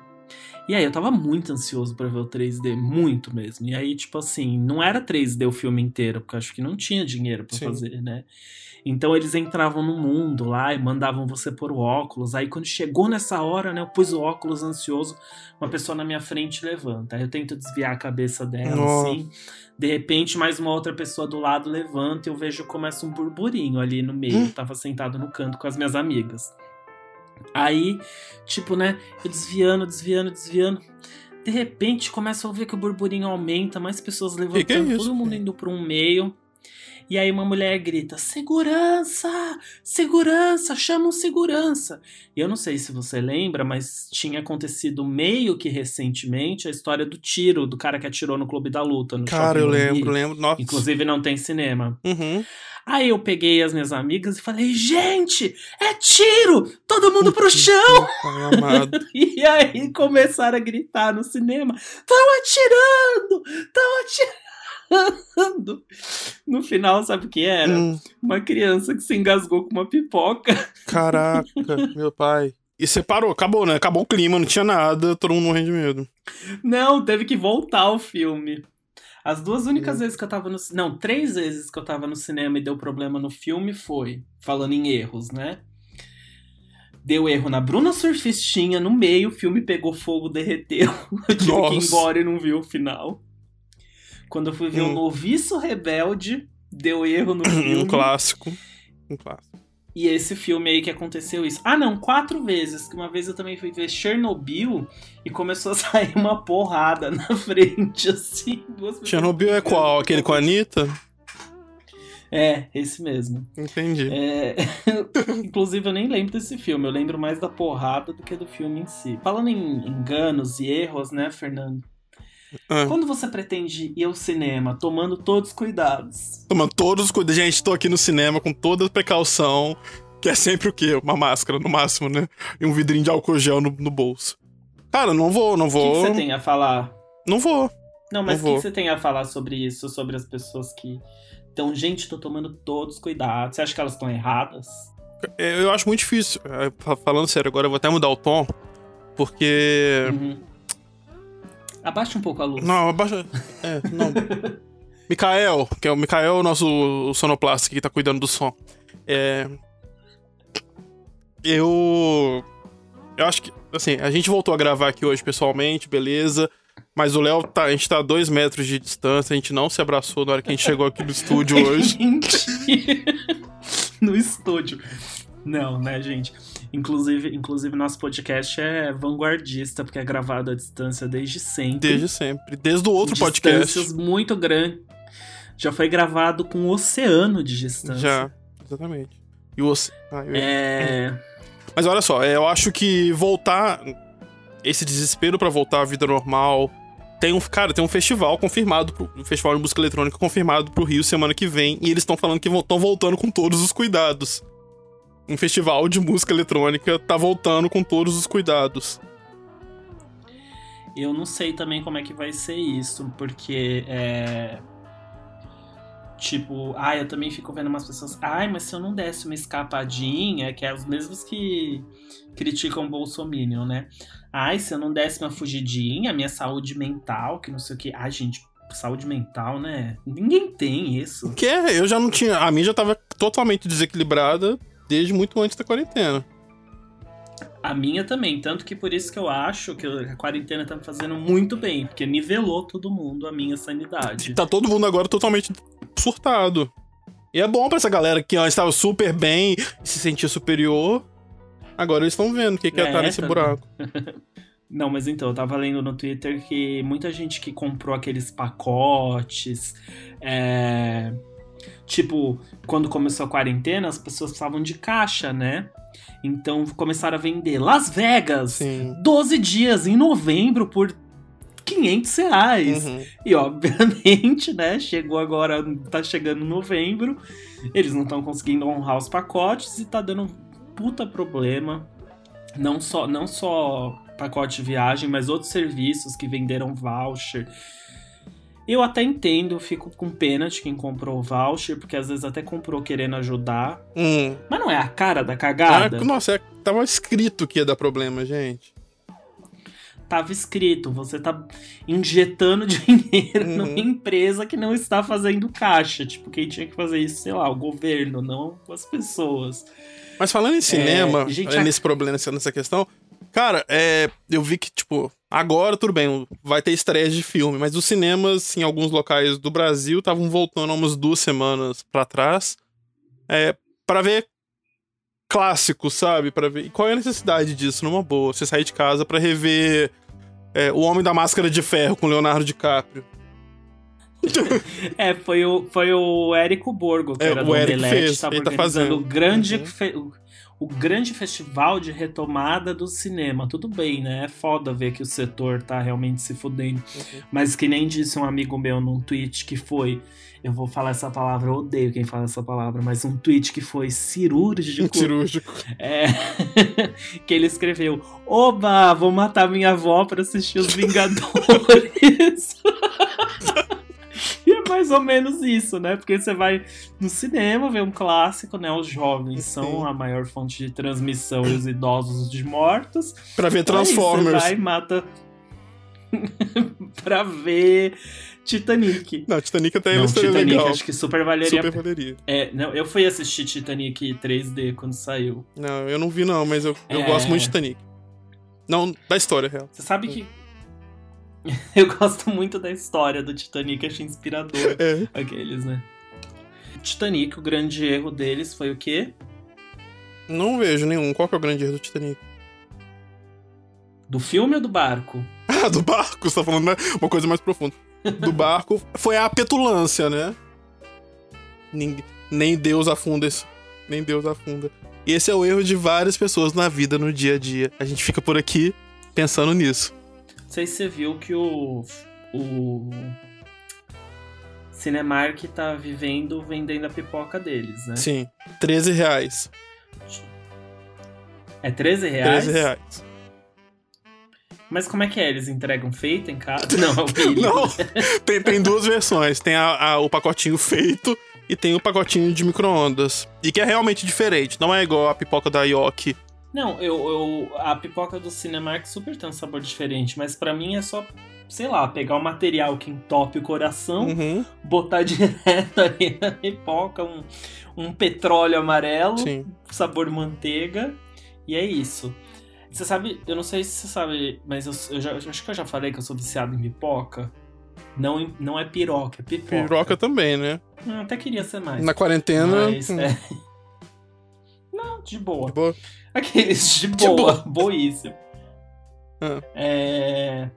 E aí eu tava muito ansioso pra ver o 3D, muito mesmo. E aí, tipo assim, não era 3D o filme inteiro, porque acho que não tinha dinheiro pra Sim. fazer, né? Então eles entravam no mundo lá e mandavam você pôr o óculos. Aí quando chegou nessa hora, né, eu pus o óculos ansioso, uma pessoa na minha frente levanta. Aí eu tento desviar a cabeça dela, Nossa. assim. De repente, mais uma outra pessoa do lado levanta e eu vejo que começa um burburinho ali no meio. Hum. Eu tava sentado no canto com as minhas amigas. Aí, tipo, né, eu desviando, desviando, desviando. De repente, começa a ouvir que o burburinho aumenta, mais pessoas levantando, que é isso? todo mundo indo para um meio. E aí uma mulher grita: "Segurança! Segurança! Chama um segurança!" E eu não sei se você lembra, mas tinha acontecido meio que recentemente a história do tiro do cara que atirou no Clube da Luta no Cara, eu lembro, lembro. Nossa. Inclusive não tem cinema. Uhum. Aí eu peguei as minhas amigas e falei: "Gente, é tiro! Todo mundo pro chão!" E aí começaram a gritar no cinema: Estão atirando! Estão atirando! No final, sabe o que era? Hum, Uma criança que se engasgou com uma pipoca. caraca, meu pai. E separou, acabou, né? Acabou o clima, não tinha nada, todo mundo morrendo de medo. Não, teve que voltar o filme. As duas únicas vezes que eu tava no. Não, três vezes que eu tava no cinema e deu problema no filme foi. Falando em erros, né? Deu erro na Bruna Surfistinha, no meio, o filme pegou fogo, derreteu. Eu tive que ir Nossa. embora e não vi o final. Quando eu fui ver o Hum. Noviço Rebelde, deu erro no Um filme. clássico. Um clássico. E esse filme aí que aconteceu isso. Ah, não, quatro vezes. Que uma vez eu também fui ver Chernobyl e começou a sair uma porrada na frente, assim. Chernobyl é qual? Aquele com a Anitta? É, esse mesmo. Entendi. É... Inclusive, eu nem lembro desse filme. Eu lembro mais da porrada do que do filme em si. Falando em enganos e erros, né, Fernando? Ah. Quando você pretende ir ao cinema, tomando todos os cuidados? Tomando todos os cuidados. Gente, tô aqui no cinema com toda a precaução, que é sempre o quê? Uma máscara, no máximo, né? E um vidrinho de álcool gel no, no bolso. Cara, não vou, não vou. O que, você tem a falar? Não vou. Não, mas o que, você tem a falar sobre isso? Sobre as pessoas que. Então, gente, tô tomando todos os cuidados. Você acha que elas estão erradas? É, eu acho muito difícil. É, falando sério, agora eu vou até mudar o tom. Porque. Uhum Abaixa um pouco a luz. Não, abaixa. É, não. Mikael, que é o Mikael, nosso sonoplasta que tá cuidando do som. É. Eu. Eu acho que. Assim, a gente voltou a gravar aqui hoje pessoalmente, beleza. Mas o Léo, tá, a gente tá a dois metros de distância, a gente não se abraçou na hora que a gente chegou aqui no estúdio hoje. No estúdio. Não, né, gente? Inclusive, inclusive, nosso podcast é vanguardista, porque é gravado à distância desde sempre. Desde sempre. Desde o outro podcast. Distâncias muito grandes. Já foi gravado com um oceano de distância. Já, exatamente. E o oce... ah, eu... É. Mas olha só, eu acho que voltar. Esse desespero para voltar à vida normal. Tem um, cara, tem um festival confirmado, pro, um festival de música eletrônica confirmado pro Rio semana que vem, e eles estão falando que estão voltando com todos os cuidados um festival de música eletrônica tá voltando com todos os cuidados. Eu não sei também como é que vai ser isso, porque é. Tipo, ah, eu também fico vendo umas pessoas. Ai, mas se eu não desse uma escapadinha, que é os mesmos que criticam o Bolsonaro, né? Ai, se eu não desse uma fugidinha, minha saúde mental, que não sei o que. Ai, gente, saúde mental, né? Ninguém tem isso. Que é, eu já não tinha. A minha já tava totalmente desequilibrada desde muito antes da quarentena. A minha também, tanto que por isso que eu acho que a quarentena tá me fazendo muito bem, porque nivelou todo mundo a minha sanidade. Tá todo mundo agora totalmente surtado. E é bom para essa galera que antes estava super bem e se sentia superior. Agora eles estão vendo o que, que é, é estar nesse tá... buraco. Não, mas então, eu tava lendo no Twitter que muita gente que comprou aqueles pacotes, é, Tipo, quando começou a quarentena, as pessoas precisavam de caixa, né? Então começaram a vender Las Vegas, Sim. 12 dias em novembro por 500 reais. Uhum. E obviamente, né, chegou agora, tá chegando novembro, eles não estão conseguindo honrar os pacotes e tá dando puta problema. Não só, não só pacote de viagem, mas outros serviços que venderam voucher eu até entendo, fico com pena de quem comprou o voucher, porque às vezes até comprou querendo ajudar. Hum. Mas não é a cara da cagada? Ah, nossa, é, tava escrito que ia dar problema, gente. Tava escrito, você tá injetando dinheiro uhum. numa empresa que não está fazendo caixa. Tipo, quem tinha que fazer isso, sei lá, o governo, não as pessoas. Mas falando em cinema, é, gente, nesse a... problema, nessa questão, cara, é, eu vi que, tipo, Agora, tudo bem, vai ter estreias de filme, mas os cinemas em alguns locais do Brasil estavam voltando há umas duas semanas para trás é, para ver clássicos, sabe? Para ver. E qual é a necessidade disso, numa boa? Você sair de casa para rever é, O Homem da Máscara de Ferro com Leonardo DiCaprio. é, foi o, foi o Érico Borgo, que é, era o do Eric Omelete, fez, ele tá fazendo. o grande uhum o grande festival de retomada do cinema. Tudo bem, né? É foda ver que o setor tá realmente se fudendo. Uhum. Mas que nem disse um amigo meu num tweet que foi. Eu vou falar essa palavra, eu odeio quem fala essa palavra, mas um tweet que foi cirúrgico. Cirúrgico. É. que ele escreveu: Oba, vou matar minha avó pra assistir os Vingadores. É mais ou menos isso, né? Porque você vai no cinema ver um clássico, né? Os jovens são a maior fonte de transmissão e os idosos de mortos. Pra ver Transformers. Aí você vai e mata. pra ver Titanic. Não, Titanic até não, Titanic legal. acho que super valeria. Super valeria. É, não, eu fui assistir Titanic 3D quando saiu. Não, eu não vi não, mas eu, eu é... gosto muito de Titanic. Não, da história real. Você sabe que Eu gosto muito da história do Titanic, achei inspirador é. aqueles, né? Titanic, o grande erro deles foi o quê? Não vejo nenhum. Qual que é o grande erro do Titanic? Do filme ou do barco? Ah, do barco, você tá falando né? uma coisa mais profunda. Do barco foi a petulância, né? Nem, nem Deus afunda isso. Nem Deus afunda. E esse é o erro de várias pessoas na vida, no dia a dia. A gente fica por aqui pensando nisso. Não sei se você viu que o. O. Cinemark tá vivendo vendendo a pipoca deles, né? Sim. 13 reais. É 13 reais? 13 reais. Mas como é que é? Eles entregam feito em casa? Não, é Não, tem, tem duas versões. Tem a, a, o pacotinho feito e tem o pacotinho de micro-ondas. E que é realmente diferente. Não é igual a pipoca da Yoki. Não, eu, eu a pipoca do Cinemark super tem um sabor diferente, mas para mim é só, sei lá, pegar o material que entope o coração, uhum. botar direto ali na pipoca, um, um petróleo amarelo, Sim. sabor manteiga, e é isso. Você sabe, eu não sei se você sabe, mas eu, eu, já, eu acho que eu já falei que eu sou viciado em pipoca. Não, não é piroca, é pipoca. Piroca também, né? Hum, até queria ser mais. Na quarentena. Mas, hum. é... Não, de boa. De boa. Aqueles de boa, de boa. boíssimo. Ah. É...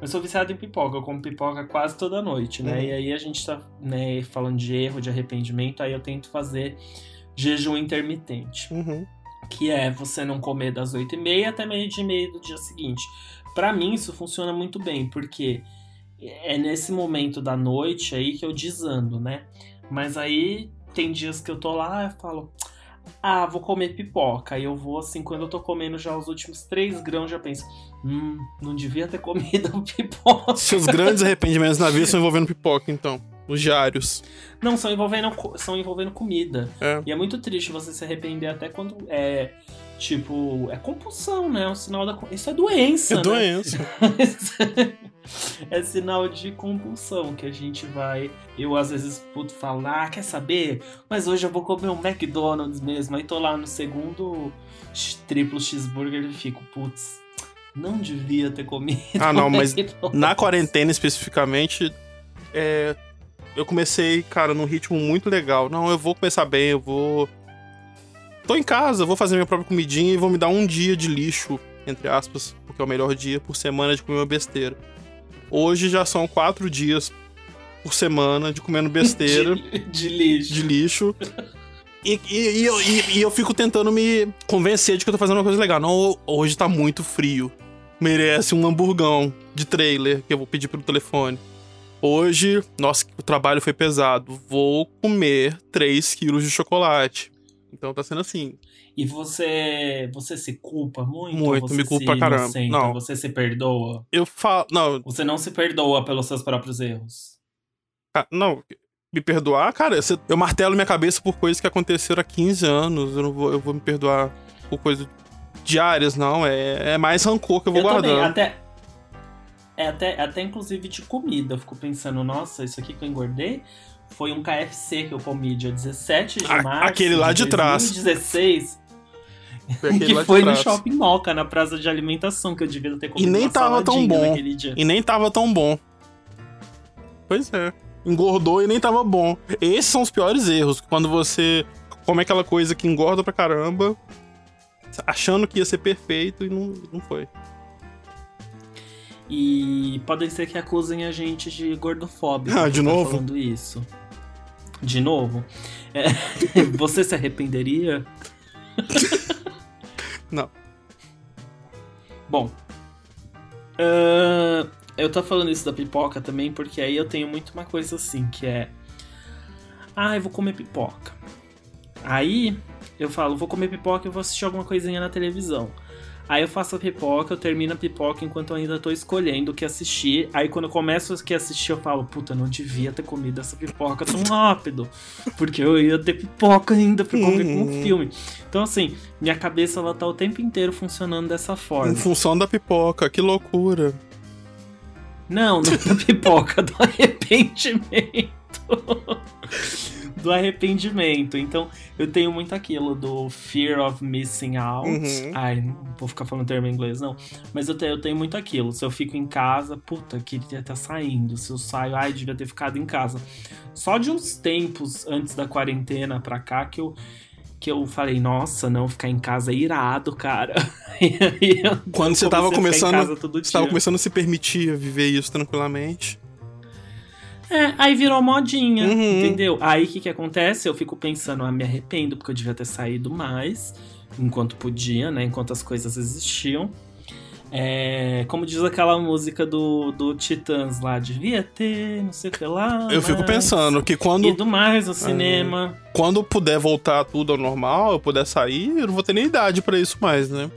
Eu sou viciado em pipoca, eu como pipoca quase toda noite, né? Uhum. E aí a gente tá né, falando de erro, de arrependimento, aí eu tento fazer jejum intermitente. Uhum que é você não comer das 8 e meia até meio dia e meia do dia seguinte. Para mim isso funciona muito bem, porque é nesse momento da noite aí que eu desando, né? Mas aí tem dias que eu tô lá e falo, ah, vou comer pipoca. E eu vou assim, quando eu tô comendo já os últimos três grãos, já penso, hum, não devia ter comido pipoca. Seus grandes arrependimentos na vida estão envolvendo pipoca, então. Os diários. Não, são envolvendo, são envolvendo comida. É. E é muito triste você se arrepender até quando é. Tipo, é compulsão, né? É um sinal da. Isso é doença. É né? doença. é sinal de compulsão que a gente vai. Eu às vezes puto falo, ah, quer saber? Mas hoje eu vou comer um McDonald's mesmo. Aí tô lá no segundo triplo cheeseburger e fico, putz, não devia ter comido. Ah, não, mas na quarentena especificamente, é, eu comecei, cara, num ritmo muito legal. Não, eu vou começar bem, eu vou. Tô em casa, vou fazer minha própria comidinha e vou me dar um dia de lixo, entre aspas, porque é o melhor dia por semana de comer uma besteira. Hoje já são quatro dias por semana de comendo besteira. de, de lixo. De lixo. E, e, e, eu, e, eu fico tentando me convencer de que eu tô fazendo uma coisa legal. Não, hoje tá muito frio. Merece um hamburgão de trailer que eu vou pedir pelo telefone. Hoje, nossa, o trabalho foi pesado. Vou comer 3 quilos de chocolate. Então tá sendo assim. E você você se culpa muito? Muito, me culpa caramba. Inocenta? Não. Você se perdoa? Eu falo. Não. Você não se perdoa pelos seus próprios erros? Ah, não. Me perdoar, cara, eu martelo minha cabeça por coisas que aconteceram há 15 anos. Eu não vou, eu vou me perdoar por coisas diárias, não. É, é mais rancor que eu vou eu guardando. Também, até, é até, até inclusive de comida. Eu fico pensando, nossa, isso aqui que eu engordei foi um KFC que eu comi dia 17 de março. Aquele lá de, de trás. 2016. Foi que foi no Shopping Moca, na praça de alimentação, que eu devia ter comido E nem tava tão bom. E nem tava tão bom. Pois é. Engordou e nem tava bom. Esses são os piores erros. Quando você come aquela coisa que engorda pra caramba, achando que ia ser perfeito e não, não foi. E podem ser que acusem a gente de gordofóbico. Ah, de novo? falando isso. De novo? É, você se arrependeria? Não. Bom. Uh, eu tô falando isso da pipoca também porque aí eu tenho muito uma coisa assim, que é. Ah, eu vou comer pipoca. Aí eu falo, vou comer pipoca e vou assistir alguma coisinha na televisão. Aí eu faço a pipoca, eu termino a pipoca enquanto eu ainda tô escolhendo o que assistir. Aí quando eu começo a assistir, eu falo, puta, não devia ter comido essa pipoca tão rápido. Porque eu ia ter pipoca ainda pra comer com o filme. Então, assim, minha cabeça ela tá o tempo inteiro funcionando dessa forma. Em função da pipoca, que loucura. Não, não da pipoca, do arrependimento do arrependimento. Então, eu tenho muito aquilo do fear of missing out. Uhum. Ai, não vou ficar falando termo em inglês, não. Mas eu tenho, eu tenho muito aquilo. Se eu fico em casa, puta, queria estar saindo. Se eu saio, ai, devia ter ficado em casa. Só de uns tempos antes da quarentena pra cá que eu que eu falei, nossa, não, ficar em casa é irado, cara. Quando você tava começando. Você tava começando a se permitir viver isso tranquilamente. É, aí virou modinha, uhum. entendeu? Aí o que que acontece? Eu fico pensando, ah, me arrependo, porque eu devia ter saído mais, enquanto podia, né? Enquanto as coisas existiam. É, como diz aquela música do, do Titãs lá, devia ter, não sei o que lá. Eu fico pensando que quando. Ido mais ao cinema. É, quando puder voltar tudo ao normal, eu puder sair, eu não vou ter nem idade para isso mais, né?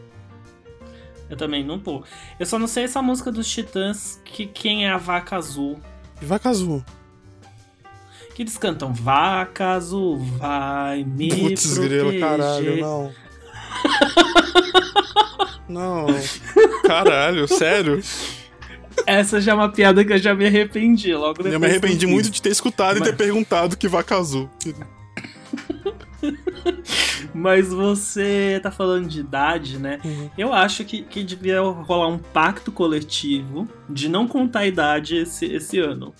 Eu também não vou. Eu só não sei essa música dos Titãs, que quem é a vaca azul. Vaca azul. Que eles cantam Vaca azul, vai me Putz, proteger. Grilo, caralho, não. não. Caralho, sério? Essa já é uma piada que eu já me arrependi logo depois. Eu me arrependi muito de ter escutado Mas... e ter perguntado que vaca azul. Mas você tá falando de idade, né? Uhum. Eu acho que, que devia rolar um pacto coletivo de não contar a idade esse, esse ano.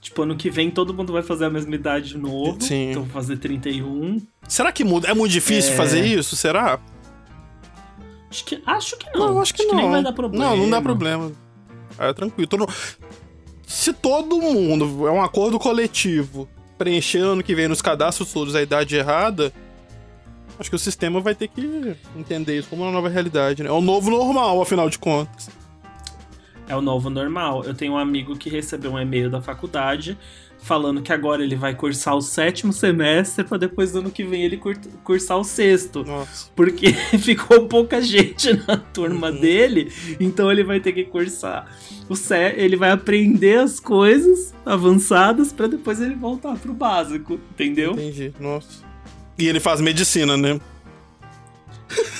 Tipo, ano que vem todo mundo vai fazer a mesma idade de novo. Sim. Então vou fazer 31. Será que muda? É muito difícil é... fazer isso? Será? Acho que, acho que não. Não, acho que acho não. Que nem vai dar problema. Não, não dá problema. É tranquilo. Todo... Se todo mundo é um acordo coletivo preencher ano que vem nos cadastros todos a idade errada, acho que o sistema vai ter que entender isso como uma nova realidade, né? É o novo normal, afinal de contas. É o novo normal. Eu tenho um amigo que recebeu um e-mail da faculdade falando que agora ele vai cursar o sétimo semestre para depois do ano que vem ele cursar o sexto. Nossa. Porque ficou pouca gente na turma uhum. dele, então ele vai ter que cursar o sé ele vai aprender as coisas avançadas para depois ele voltar pro básico, entendeu? Entendi. Nossa. E ele faz medicina, né?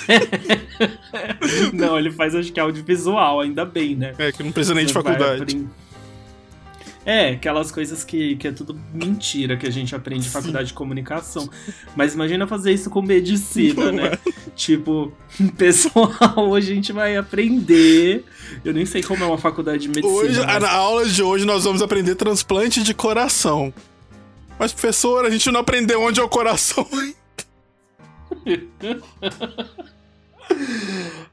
não, ele faz acho que audiovisual, ainda bem, né? É, que não precisa nem de faculdade. É, aquelas coisas que, que é tudo mentira que a gente aprende em faculdade de comunicação. Mas imagina fazer isso com medicina, né? tipo, pessoal, hoje a gente vai aprender. Eu nem sei como é uma faculdade de medicina. Hoje, mas... Na aula de hoje nós vamos aprender transplante de coração. Mas, professor, a gente não aprendeu onde é o coração.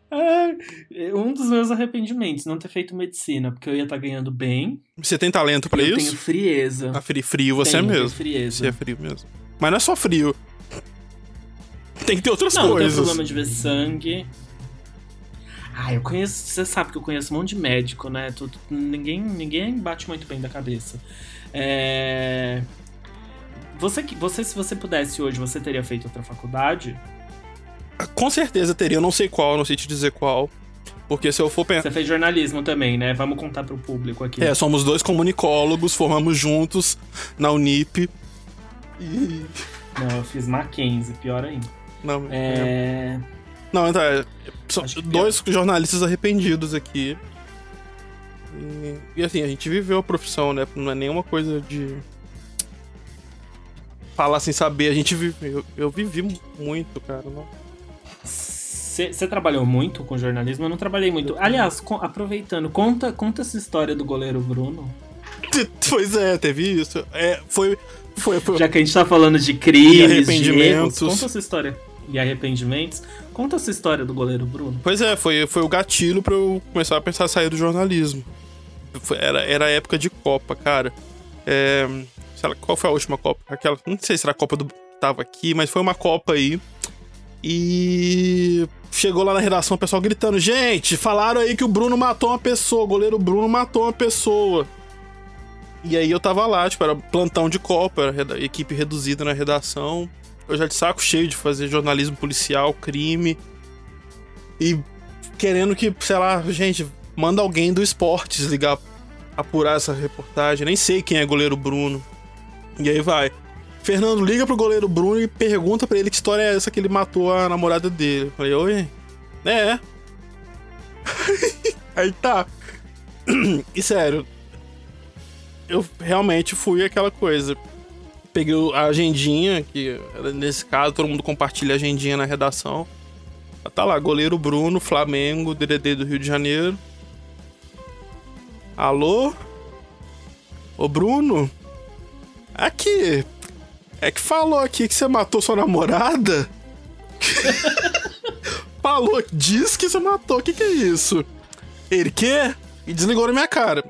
É, um dos meus arrependimentos, não ter feito medicina, porque eu ia estar tá ganhando bem. Você tem talento para isso? Eu tenho frieza. A frio, frio você tenho, é mesmo. frieza. Você é frio mesmo. Mas não é só frio. Tem que ter outras não, coisas. Não, tem problema de ver sangue. Ah, eu conheço. Você sabe que eu conheço um monte de médico, né? Tudo, ninguém, ninguém bate muito bem da cabeça. É. Você, você, se você pudesse hoje, você teria feito outra faculdade? Com certeza teria, eu não sei qual, não sei te dizer qual. Porque se eu for pensar. Você fez jornalismo também, né? Vamos contar pro público aqui. É, somos dois comunicólogos, formamos juntos na Unip. E... Não, eu fiz Mackenzie, pior ainda. Não, é. é... Não, então, é, são dois pior. jornalistas arrependidos aqui. E, e, assim, a gente viveu a profissão, né? Não é nenhuma coisa de. Falar sem saber, a gente vive. Eu, eu vivi muito, cara. Você trabalhou muito com jornalismo? Eu não trabalhei muito. Aliás, aproveitando, conta, conta essa história do goleiro Bruno. Pois é, teve isso. É, foi, foi, foi, Já que a gente tá falando de crimes, e arrependimentos. Erros, conta essa história. E arrependimentos. Conta essa história do goleiro Bruno. Pois é, foi, foi o gatilho para eu começar a pensar em sair do jornalismo. Foi, era, era época de Copa, cara. É, lá, qual foi a última Copa? Aquela, não sei se era a Copa do. Tava aqui, mas foi uma Copa aí. E chegou lá na redação o pessoal gritando: Gente, falaram aí que o Bruno matou uma pessoa, o goleiro Bruno matou uma pessoa. E aí eu tava lá, tipo, era plantão de Copa, era equipe reduzida na redação. Eu já de saco cheio de fazer jornalismo policial, crime. E querendo que, sei lá, gente, manda alguém do esportes ligar, apurar essa reportagem. Nem sei quem é goleiro Bruno. E aí vai. Fernando liga pro goleiro Bruno e pergunta para ele que história é essa que ele matou a namorada dele. Falei, oi? É. Aí tá. E sério, eu realmente fui aquela coisa. Peguei a agendinha, que nesse caso todo mundo compartilha a agendinha na redação. Tá lá, goleiro Bruno, Flamengo, DDD do Rio de Janeiro. Alô? Ô Bruno? Aqui, É que falou aqui que você matou sua namorada? falou, diz que você matou. O que, que é isso? Ele quê? E desligou na minha cara.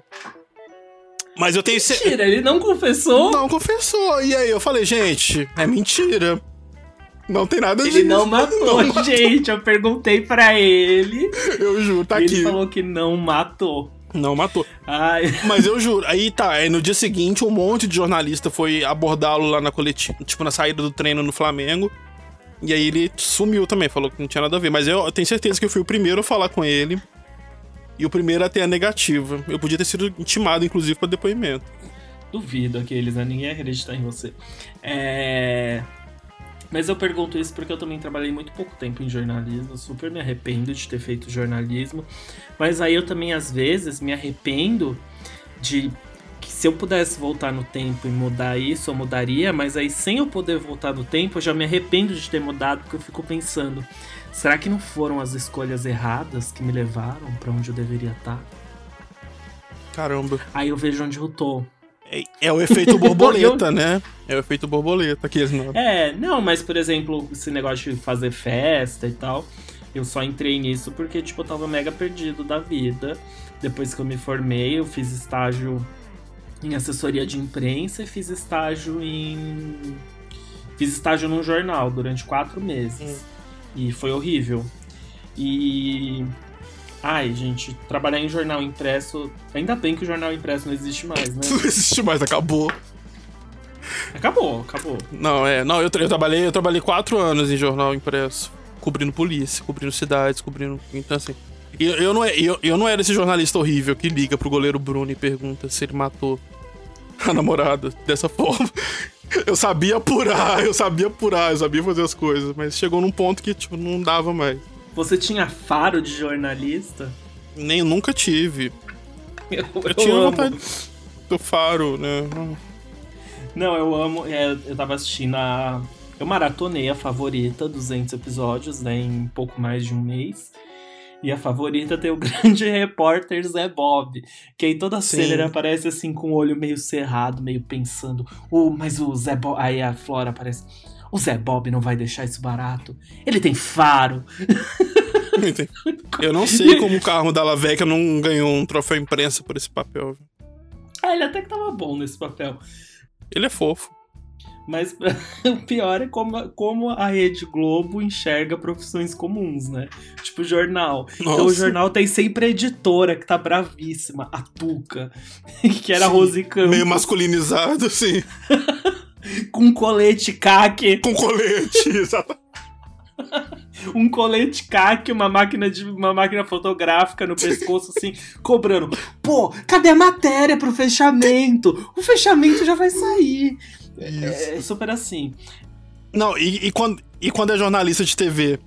Mas eu tenho certeza. Mentira, ele não confessou? Não confessou. E aí eu falei, gente, é mentira. Não tem nada disso. Ele não matou, não gente. Eu perguntei para ele. Eu juro, tá ele aqui. Ele falou que não matou. Não matou. Ai. Mas eu juro. Aí tá, aí no dia seguinte um monte de jornalista foi abordá-lo lá na coletiva, tipo na saída do treino no Flamengo. E aí ele sumiu também, falou que não tinha nada a ver. Mas eu tenho certeza que eu fui o primeiro a falar com ele. E o primeiro a ter a negativa. Eu podia ter sido intimado, inclusive, para depoimento. Duvido aqueles, né? Ninguém acredita em você. É. Mas eu pergunto isso porque eu também trabalhei muito pouco tempo em jornalismo, super me arrependo de ter feito jornalismo. Mas aí eu também, às vezes, me arrependo de que se eu pudesse voltar no tempo e mudar isso, eu mudaria, mas aí sem eu poder voltar no tempo, eu já me arrependo de ter mudado, porque eu fico pensando, será que não foram as escolhas erradas que me levaram para onde eu deveria estar? Tá? Caramba. Aí eu vejo onde eu tô. É, é o efeito borboleta, né? É o efeito borboleta que eles não. É, não, mas por exemplo, esse negócio de fazer festa e tal, eu só entrei nisso porque, tipo, eu tava mega perdido da vida. Depois que eu me formei, eu fiz estágio em assessoria de imprensa e fiz estágio em. Fiz estágio num jornal durante quatro meses. Hum. E foi horrível. E Ai, gente, trabalhar em jornal impresso. Ainda bem que o jornal impresso não existe mais, né? Não existe mais, acabou. Acabou, acabou. Não, é. Não, eu, eu trabalhei, eu trabalhei quatro anos em jornal impresso. Cobrindo polícia, cobrindo cidades, cobrindo. Então, assim. Eu, eu, não, é, eu, eu não era esse jornalista horrível que liga pro goleiro Bruno e pergunta se ele matou a namorada dessa forma. Eu sabia apurar, eu sabia apurar, eu sabia fazer as coisas, mas chegou num ponto que, tipo, não dava mais. Você tinha faro de jornalista? Nem, nunca tive. Eu, eu, eu tinha amo. vontade do faro, né? Não, eu amo. É, eu tava assistindo a. Eu maratonei a favorita, 200 episódios, né? Em pouco mais de um mês. E a favorita tem o grande repórter Zé Bob. Que aí toda Sim. cena ele aparece assim com o olho meio cerrado, meio pensando. Uh, mas o Zé Bob. Aí a Flora aparece. O Zé Bob não vai deixar isso barato. Ele tem faro. Eu não sei como o carro da Laveca não ganhou um troféu imprensa por esse papel. Ah, ele até que tava bom nesse papel. Ele é fofo. Mas o pior é como, como a Rede Globo enxerga profissões comuns, né? Tipo jornal. Nossa. Então o jornal tem sempre a editora que tá bravíssima, a Tuca, que era sim, Rose Campos. Meio masculinizado, sim. com colete caque. Com colete, exato. um colete caque, uma máquina de uma máquina fotográfica no pescoço, assim, cobrando. Pô, cadê a matéria pro fechamento? O fechamento já vai sair. É, é, super assim. Não, e, e, quando, e quando é jornalista de TV?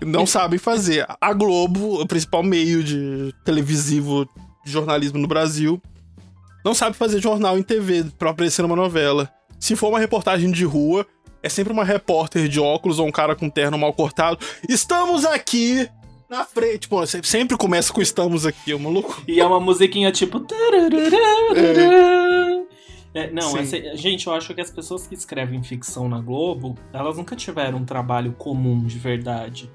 Não sabem fazer. A Globo, o principal meio de televisivo de jornalismo no Brasil, não sabe fazer jornal em TV pra aparecer numa novela. Se for uma reportagem de rua, é sempre uma repórter de óculos ou um cara com terno mal cortado. Estamos aqui na frente. Pô, sempre começa com estamos aqui, é uma loucura. E é uma musiquinha tipo. É. É, não, essa, gente, eu acho que as pessoas que escrevem ficção na Globo, elas nunca tiveram um trabalho comum de verdade.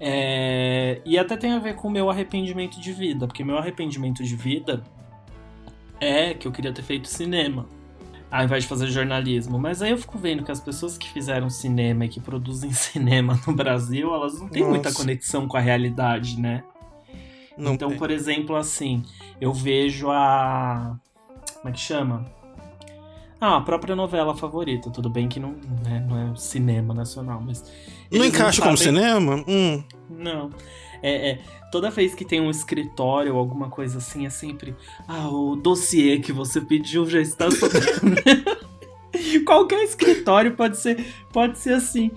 É, e até tem a ver com o meu arrependimento de vida, porque meu arrependimento de vida é que eu queria ter feito cinema ao invés de fazer jornalismo. Mas aí eu fico vendo que as pessoas que fizeram cinema e que produzem cinema no Brasil, elas não têm Nossa. muita conexão com a realidade, né? Não então, tem. por exemplo, assim, eu vejo a. Como é que chama? Ah, a própria novela favorita. Tudo bem que não, né, não é cinema nacional, mas. Não encaixa como cinema? Hum. Não. É, é, toda vez que tem um escritório ou alguma coisa assim, é sempre. Ah, o dossiê que você pediu já está Qualquer escritório pode ser, pode ser assim.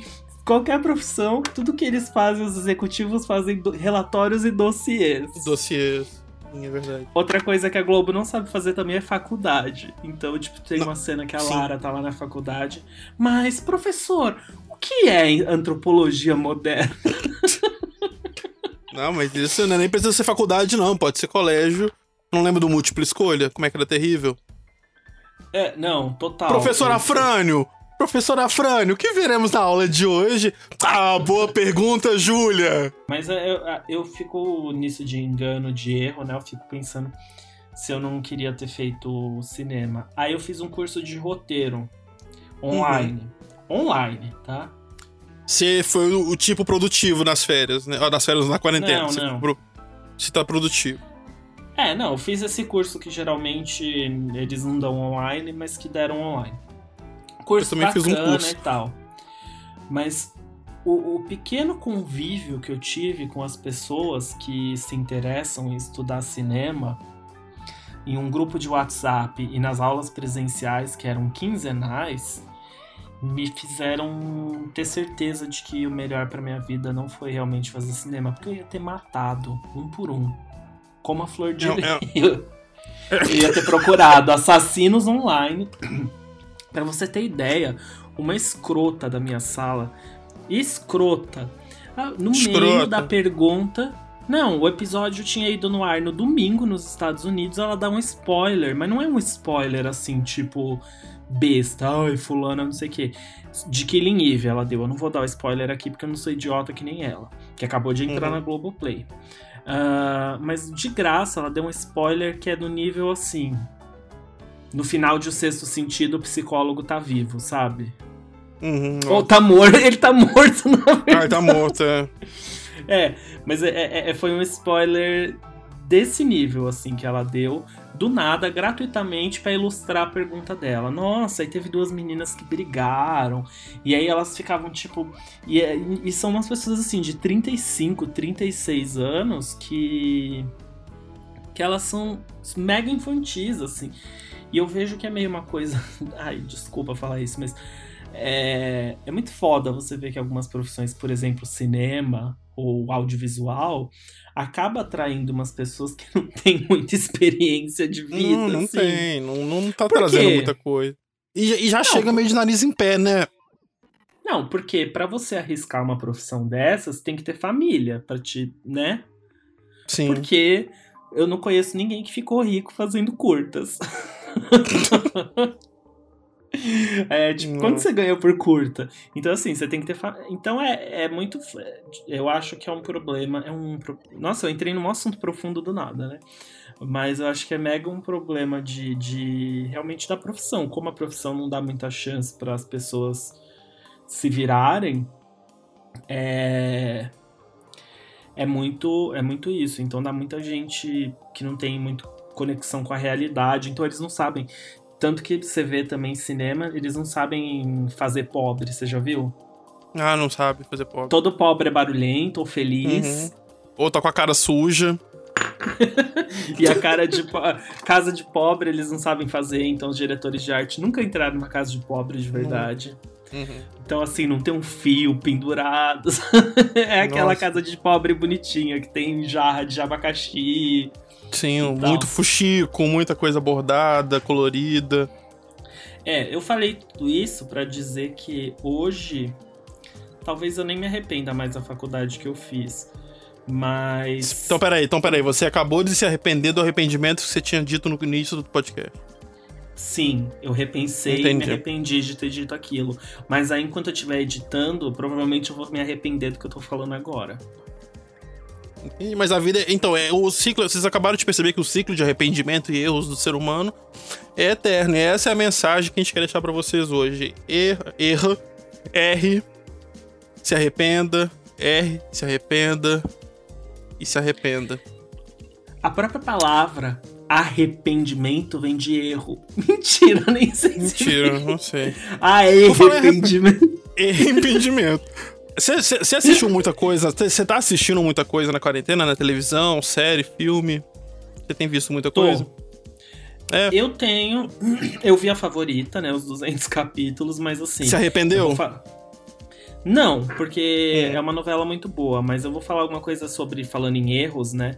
Qualquer profissão, tudo que eles fazem, os executivos fazem relatórios e dossiês. Dossiês. É verdade. Outra coisa que a Globo não sabe fazer também é faculdade. Então, tipo, tem não. uma cena que a Lara tá lá na faculdade. Mas, professor, o que é antropologia moderna? Não, mas isso não é nem precisa ser faculdade, não. Pode ser colégio. Não lembro do múltipla escolha? Como é que era terrível? É, não, total. Professor Afrânio! Professora Frane, o que veremos na aula de hoje? Ah, boa pergunta, Júlia! Mas eu, eu fico nisso de engano, de erro, né? Eu fico pensando se eu não queria ter feito cinema. Aí eu fiz um curso de roteiro online. Uhum. Online, tá? Você foi o, o, tipo produtivo nas férias, né? Nas férias na quarentena. Não, não. Você, você tá produtivo. É, não, eu fiz esse curso que geralmente eles não dão online, mas que deram online curso eu também fiz um curso. e tal. Mas o, o, pequeno convívio que eu tive com as pessoas que se interessam em estudar cinema, em um grupo de WhatsApp e nas aulas presenciais que eram quinzenais, me fizeram ter certeza de que o melhor para minha vida não foi realmente fazer cinema, porque eu ia ter matado um por um, como a Flor de eu, eu ia ter procurado assassinos online para você ter ideia, uma escrota da minha sala, escrota, ah, no escrota. meio da pergunta. Não, o episódio tinha ido no ar no domingo nos Estados Unidos. Ela dá um spoiler, mas não é um spoiler assim, tipo besta, ai, fulana, não sei o quê. De Killing Eve ela deu. Eu não vou dar o spoiler aqui porque eu não sou idiota que nem ela, que acabou de entrar uhum. na Globoplay. Uh, mas de graça, ela deu um spoiler que é do nível assim no final de O Sexto Sentido, o psicólogo tá vivo, sabe? Uhum, Ou tá morto, ele tá morto, na verdade. Ah, ele tá morto, é. é, mas é, é, é, foi um spoiler desse nível, assim, que ela deu, do nada, gratuitamente, para ilustrar a pergunta dela. Nossa, aí teve duas meninas que brigaram, e aí elas ficavam, tipo... E, e são umas pessoas, assim, de 35, 36 anos, que... Que elas são mega infantis, assim. E eu vejo que é meio uma coisa. Ai, desculpa falar isso, mas. É, é muito foda você ver que algumas profissões, por exemplo, cinema ou audiovisual, acaba atraindo umas pessoas que não têm muita experiência de vida. Não, não assim. tem, não, não tá por trazendo quê? muita coisa. E, e já não, chega meio de nariz em pé, né? Não, porque para você arriscar uma profissão dessas, tem que ter família para te, né? Sim. Porque eu não conheço ninguém que ficou rico fazendo curtas. É, tipo, quando você ganha por curta? Então, assim, você tem que ter. Fa... Então, é, é muito. Eu acho que é um problema. É um. Nossa, eu entrei num assunto profundo do nada, né? Mas eu acho que é mega um problema de, de realmente da profissão. Como a profissão não dá muita chance para as pessoas se virarem, é. É muito, é muito isso. Então dá muita gente que não tem muito conexão com a realidade, então eles não sabem. Tanto que você vê também cinema, eles não sabem fazer pobre, você já viu? Ah, não sabe fazer pobre. Todo pobre é barulhento ou feliz. Uhum. Ou tá com a cara suja. e a cara de casa de pobre eles não sabem fazer, então os diretores de arte nunca entraram numa casa de pobre de verdade. Uhum. Uhum. Então, assim, não tem um fio pendurado. é aquela Nossa. casa de pobre bonitinha que tem jarra de abacaxi. Sim, então, muito fuxico, muita coisa bordada, colorida. É, eu falei tudo isso para dizer que hoje talvez eu nem me arrependa mais da faculdade que eu fiz. Mas. Então, peraí, então, peraí. Você acabou de se arrepender do arrependimento que você tinha dito no início do podcast. Sim, eu repensei Entendi. e me arrependi de ter dito aquilo. Mas aí, enquanto eu estiver editando, provavelmente eu vou me arrepender do que eu tô falando agora. Mas a vida. Então, é o ciclo. Vocês acabaram de perceber que o ciclo de arrependimento e erros do ser humano é eterno. E essa é a mensagem que a gente quer deixar para vocês hoje. Erra, erra, R, se arrependa, R, se arrependa e se arrependa. A própria palavra arrependimento vem de erro. Mentira, nem sei Mentira, se... não sei. Ah, arrependimento. Arrependimento. Você assistiu muita coisa? Você tá assistindo muita coisa na quarentena, na televisão, série, filme? Você tem visto muita coisa? É. Eu tenho. Eu vi a favorita, né? Os 200 capítulos, mas assim. Se arrependeu? Não, porque é. é uma novela muito boa, mas eu vou falar alguma coisa sobre falando em erros, né?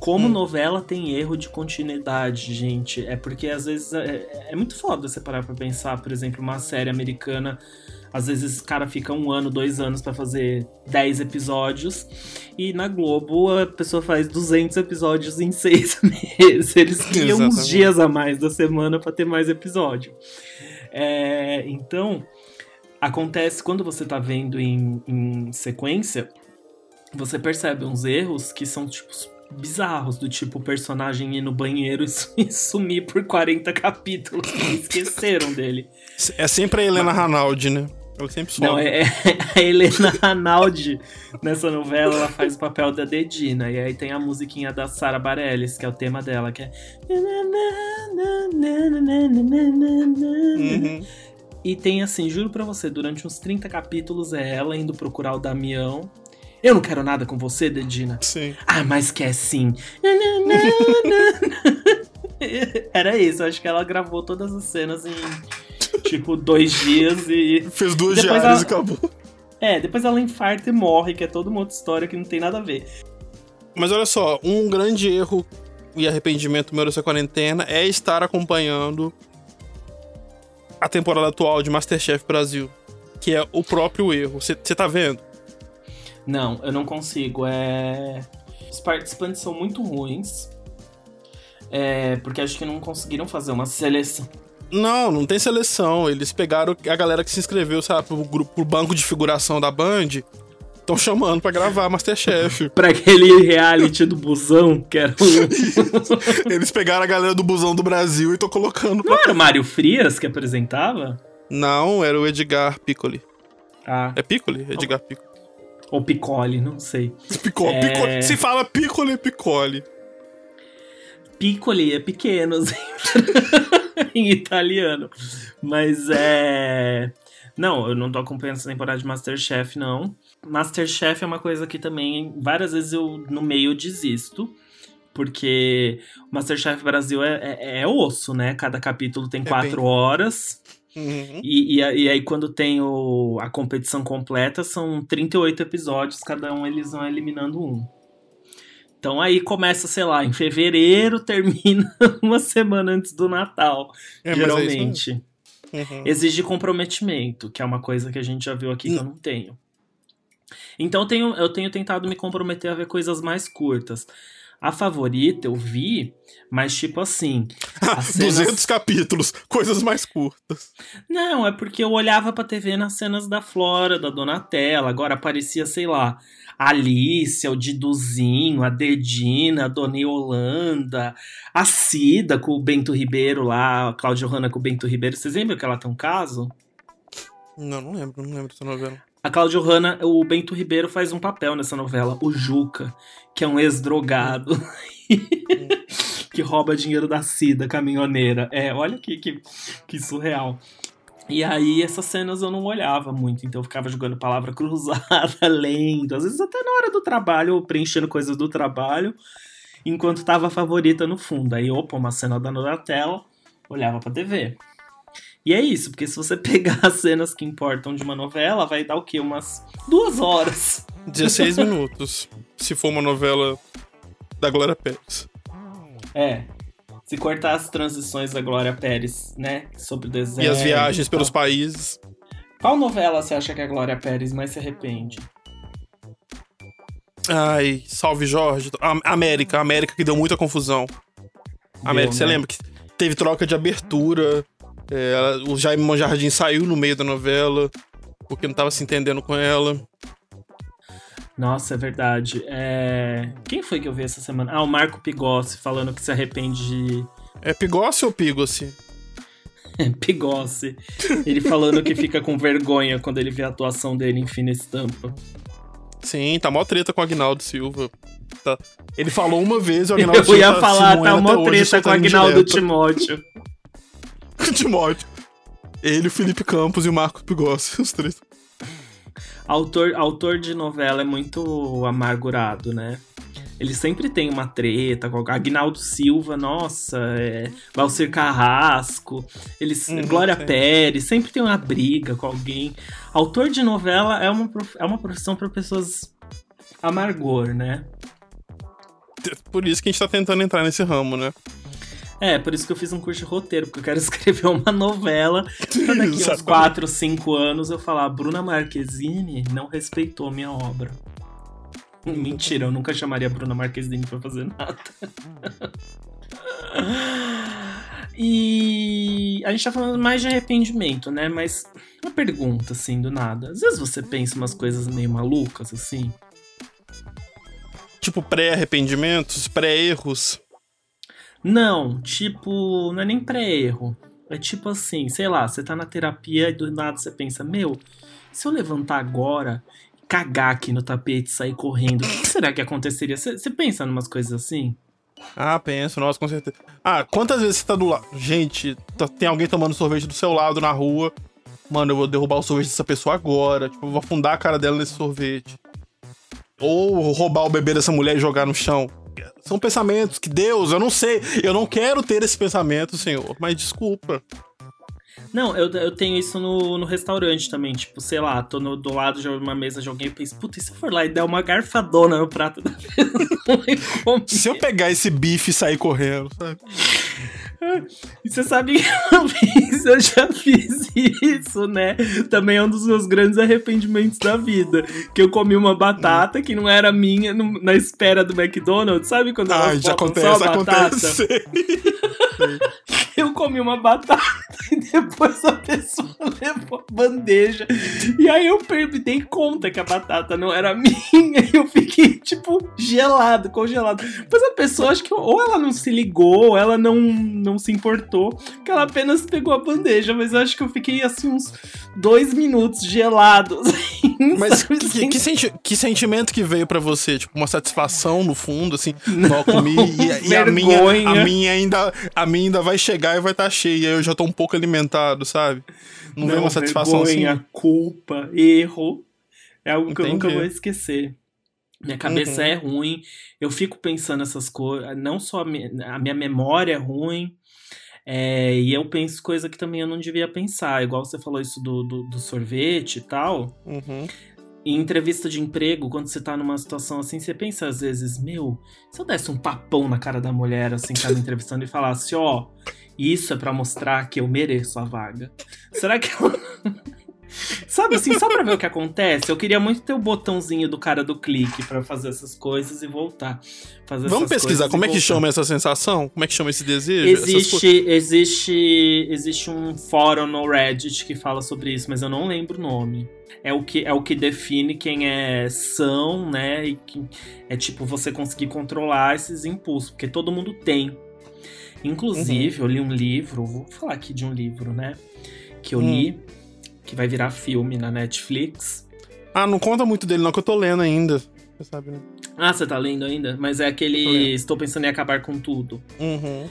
Como hum. novela tem erro de continuidade, gente. É porque às vezes é, é muito foda você parar pra pensar, por exemplo, uma série americana às vezes o cara fica um ano, dois anos para fazer 10 episódios. E na Globo a pessoa faz 200 episódios em seis meses. Eles criam uns dias a mais da semana para ter mais episódio. É, então, acontece quando você tá vendo em, em sequência, você percebe uns erros que são, tipo, bizarros, do tipo o personagem ir no banheiro e sumir por 40 capítulos. esqueceram dele. É sempre a Helena Ranaldi, né? Ela sempre some. Não, é, é a Helena Ranaldi nessa novela, ela faz o papel da Dedina. E aí tem a musiquinha da Sara Bareilles, que é o tema dela, que é. Uhum. E tem assim, juro pra você, durante uns 30 capítulos é ela indo procurar o Damião. Eu não quero nada com você, Dedina. Sim. Ah, mas quer sim. Era isso, acho que ela gravou todas as cenas em tipo, dois dias e. Fez duas diárias ela... e acabou. É, depois ela infarta e morre, que é toda uma outra história que não tem nada a ver. Mas olha só, um grande erro e arrependimento meu dessa quarentena é estar acompanhando a temporada atual de Masterchef Brasil. Que é o próprio erro. Você tá vendo? Não, eu não consigo. É... Os participantes são muito ruins. É... Porque acho que não conseguiram fazer uma seleção. Não, não tem seleção. Eles pegaram a galera que se inscreveu, sabe, pro, grupo, pro banco de figuração da Band. Estão chamando para gravar Masterchef. pra aquele reality do busão, que era o... Eles pegaram a galera do busão do Brasil e estão colocando. Não era o Mário Frias que apresentava? Não, era o Edgar Piccoli. Ah. É Piccoli? Edgar Piccoli. Ou Piccoli, não sei. Piccoli, é... Piccoli. Se fala Piccoli, Piccoli. Piccoli é pequeno, assim. em italiano. Mas é. Não, eu não tô acompanhando essa temporada de Masterchef, não. Masterchef é uma coisa que também, várias vezes eu no meio desisto. Porque o Masterchef Brasil é, é, é osso, né? Cada capítulo tem é quatro bem... horas. Uhum. E, e, e, aí, quando tem o, a competição completa, são 38 episódios, cada um eles vão eliminando um. Então aí começa, sei lá, em fevereiro, termina uma semana antes do Natal, é, é geralmente. É uhum. Exige comprometimento, que é uma coisa que a gente já viu aqui que eu não tenho. Então eu tenho, eu tenho tentado me comprometer a ver coisas mais curtas. A favorita eu vi, mas tipo assim. cenas... 200 capítulos, coisas mais curtas. Não, é porque eu olhava pra TV nas cenas da Flora, da Donatella, agora aparecia, sei lá, a Alice, o Diduzinho, a Dedina, a Dona Yolanda, a Cida com o Bento Ribeiro lá, a Cláudia Hanna com o Bento Ribeiro. Vocês lembram que ela tem um caso? Não, não lembro, não lembro dessa novela. A Cláudia Hanna, o Bento Ribeiro faz um papel nessa novela, o Juca, que é um ex-drogado. que rouba dinheiro da Cida, caminhoneira. É, olha que, que, que surreal. E aí essas cenas eu não olhava muito, então eu ficava jogando palavra cruzada, lendo, às vezes até na hora do trabalho, preenchendo coisas do trabalho, enquanto tava a favorita no fundo. Aí, opa, uma cena dando na tela, olhava pra TV. E é isso, porque se você pegar as cenas que importam de uma novela, vai dar o quê? Umas duas horas. 16 minutos, se for uma novela da Glória Pérez. É, se cortar as transições da Glória Pérez, né? Sobre o deserto. E as viagens pelos países. Qual novela você acha que a Glória Pérez mais se arrepende? Ai, salve Jorge. América, América que deu muita confusão. Deu, América, né? você lembra que teve troca de abertura. É, o Jaime Monjardim saiu no meio da novela porque não tava se entendendo com ela. Nossa, é verdade. É... Quem foi que eu vi essa semana? Ah, o Marco Pigossi falando que se arrepende de. É Pigossi ou Pigossi? Pigossi. Ele falando que fica com vergonha quando ele vê a atuação dele em Fina Estampa. Sim, tá mó treta com o Agnaldo Silva. Tá. Ele falou uma vez o Agnaldo Silva. Eu ia tá falar, tá mó treta com o Agnaldo Timóteo. Timóteo. Ele, o Felipe Campos e o Marco Pigossi, os três. Autor, autor de novela é muito amargurado, né? Ele sempre tem uma treta com Agnaldo Silva, nossa, é, Valcir Carrasco, eles, uhum, Glória sim. Pérez, sempre tem uma briga com alguém. Autor de novela é uma, é uma profissão para pessoas amargor, né? Por isso que a gente tá tentando entrar nesse ramo, né? É, por isso que eu fiz um curso de roteiro, porque eu quero escrever uma novela pra daqui uns 4, 5 anos eu falar, Bruna Marquezine não respeitou minha obra. Mentira, eu nunca chamaria Bruna Marquezine pra fazer nada. e E a gente tá falando mais de arrependimento, né? Mas uma pergunta, assim, do nada. Às vezes você pensa umas coisas meio malucas, assim. Tipo pré-arrependimentos, pré-erros? Não, tipo, não é nem pré-erro. É tipo assim, sei lá, você tá na terapia e do nada você pensa, meu, se eu levantar agora, cagar aqui no tapete sair correndo, o que será que aconteceria? Você pensa em umas coisas assim? Ah, penso, nossa, com certeza. Ah, quantas vezes você tá do lado? Gente, tá, tem alguém tomando sorvete do seu lado na rua. Mano, eu vou derrubar o sorvete dessa pessoa agora. Tipo, eu vou afundar a cara dela nesse sorvete. Ou roubar o bebê dessa mulher e jogar no chão. São pensamentos que Deus, eu não sei. Eu não quero ter esse pensamento, Senhor, mas desculpa. Não, eu, eu tenho isso no, no restaurante também. Tipo, sei lá, tô no, do lado de uma mesa de alguém e penso, puta, e se eu for lá e der uma garfadona no prato da pessoa? se eu pegar esse bife e sair correndo, sabe? E você sabe que eu fiz, eu já fiz isso, né? Também é um dos meus grandes arrependimentos da vida. Que eu comi uma batata que não era minha no, na espera do McDonald's. Sabe quando ah, já acontece, só batata? acontece. eu comi uma batata e depois a pessoa levou a bandeja. E aí eu me dei conta que a batata não era minha. E eu fiquei, tipo, gelado, congelado. Mas a pessoa, acho que ou ela não se ligou, ou ela não, não se importou, que ela apenas pegou a bandeja. Mas eu acho que eu fiquei, assim, uns dois minutos gelado. Assim, mas que, que, que, senti que, sentimento que veio para você? Tipo, uma satisfação no fundo, assim, não, comi e, e a, minha, a minha ainda a minha ainda vai chegar e vai estar tá cheia. Eu já tô um pouco alimentado, sabe? Não, não vem uma satisfação vergonha, assim. culpa, erro. É algo Entendi. que eu nunca vou esquecer. Minha cabeça uhum. é ruim, eu fico pensando essas coisas. Não só a minha, a minha memória é ruim, é, e eu penso coisa que também eu não devia pensar. Igual você falou isso do, do, do sorvete e tal. Uhum. Em entrevista de emprego, quando você tá numa situação assim, você pensa às vezes, meu, se eu desse um papão na cara da mulher, assim, que tá me entrevistando e falasse, ó, oh, isso é para mostrar que eu mereço a vaga. Será que ela. Sabe assim, só pra ver o que acontece, eu queria muito ter o botãozinho do cara do clique para fazer essas coisas e voltar. Fazer Vamos pesquisar como é que chama essa sensação? Como é que chama esse desejo? Existe, existe, existe um fórum no Reddit que fala sobre isso, mas eu não lembro o nome. É o que, é o que define quem é são, né? E que é tipo você conseguir controlar esses impulsos, porque todo mundo tem. Inclusive, uhum. eu li um livro, vou falar aqui de um livro, né? Que eu hum. li que vai virar filme na Netflix. Ah, não conta muito dele, não, que eu tô lendo ainda. Você sabe, né? Ah, você tá lendo ainda? Mas é aquele Estou pensando em acabar com tudo. Uhum.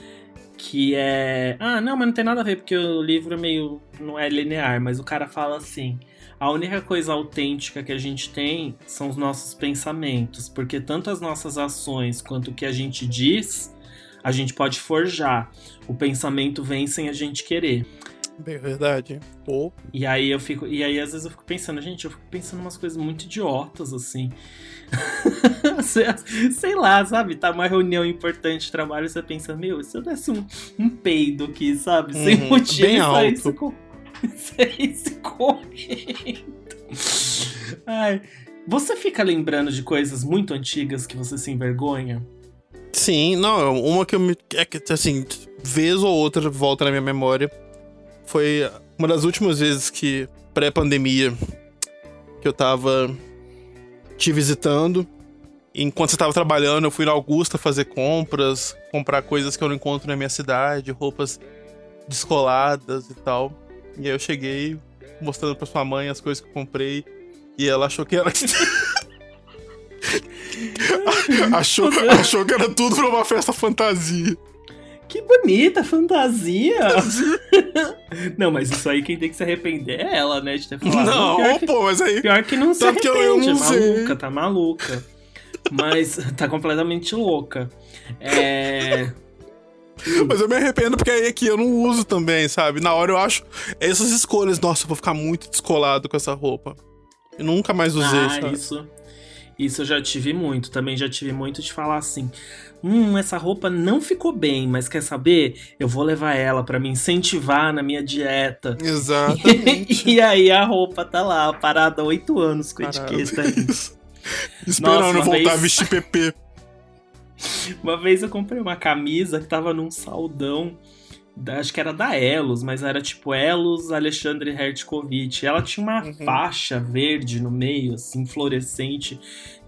Que é. Ah, não, mas não tem nada a ver, porque o livro é meio. não é linear, mas o cara fala assim. A única coisa autêntica que a gente tem são os nossos pensamentos, porque tanto as nossas ações quanto o que a gente diz, a gente pode forjar. O pensamento vem sem a gente querer. Bem, verdade. Ou. E aí eu fico. E aí, às vezes, eu fico pensando, gente, eu fico pensando umas coisas muito idiotas, assim. Sei lá, sabe? Tá uma reunião importante de trabalho e você pensa, meu, se eu desse um, um peido aqui, sabe? Sem uhum, motivo, bem alto. Saísse correndo. Ai. Você fica lembrando de coisas muito antigas que você se envergonha? Sim, não, uma que eu me. É que, assim, vez ou outra volta na minha memória foi uma das últimas vezes que, pré-pandemia, que eu tava te visitando. Enquanto você tava trabalhando, eu fui na Augusta fazer compras, comprar coisas que eu não encontro na minha cidade, roupas descoladas e tal. E aí eu cheguei mostrando pra sua mãe as coisas que eu comprei. E ela achou que era. achou, achou que era tudo pra uma festa fantasia. Que bonita fantasia! não, mas isso aí quem tem que se arrepender é ela, né? De ter falado. Não, que, pô, mas aí. Pior que não se arrepende, eu, eu não maluca, tá maluca. Mas tá completamente louca. É. Mas eu me arrependo porque aí aqui eu não uso também, sabe? Na hora eu acho essas escolhas, nossa, eu vou ficar muito descolado com essa roupa. Eu nunca mais usei, ah, sabe? isso. Isso eu já tive muito. Também já tive muito de falar assim: hum, essa roupa não ficou bem, mas quer saber? Eu vou levar ela para me incentivar na minha dieta. Exatamente. e aí a roupa tá lá, parada há oito anos com Parado. etiqueta. Esperando Nossa, voltar vez... a vestir PP. uma vez eu comprei uma camisa que tava num saldão acho que era da Elos, mas era tipo Elos Alexandre Hertkovich. Ela tinha uma uhum. faixa verde no meio, assim, fluorescente.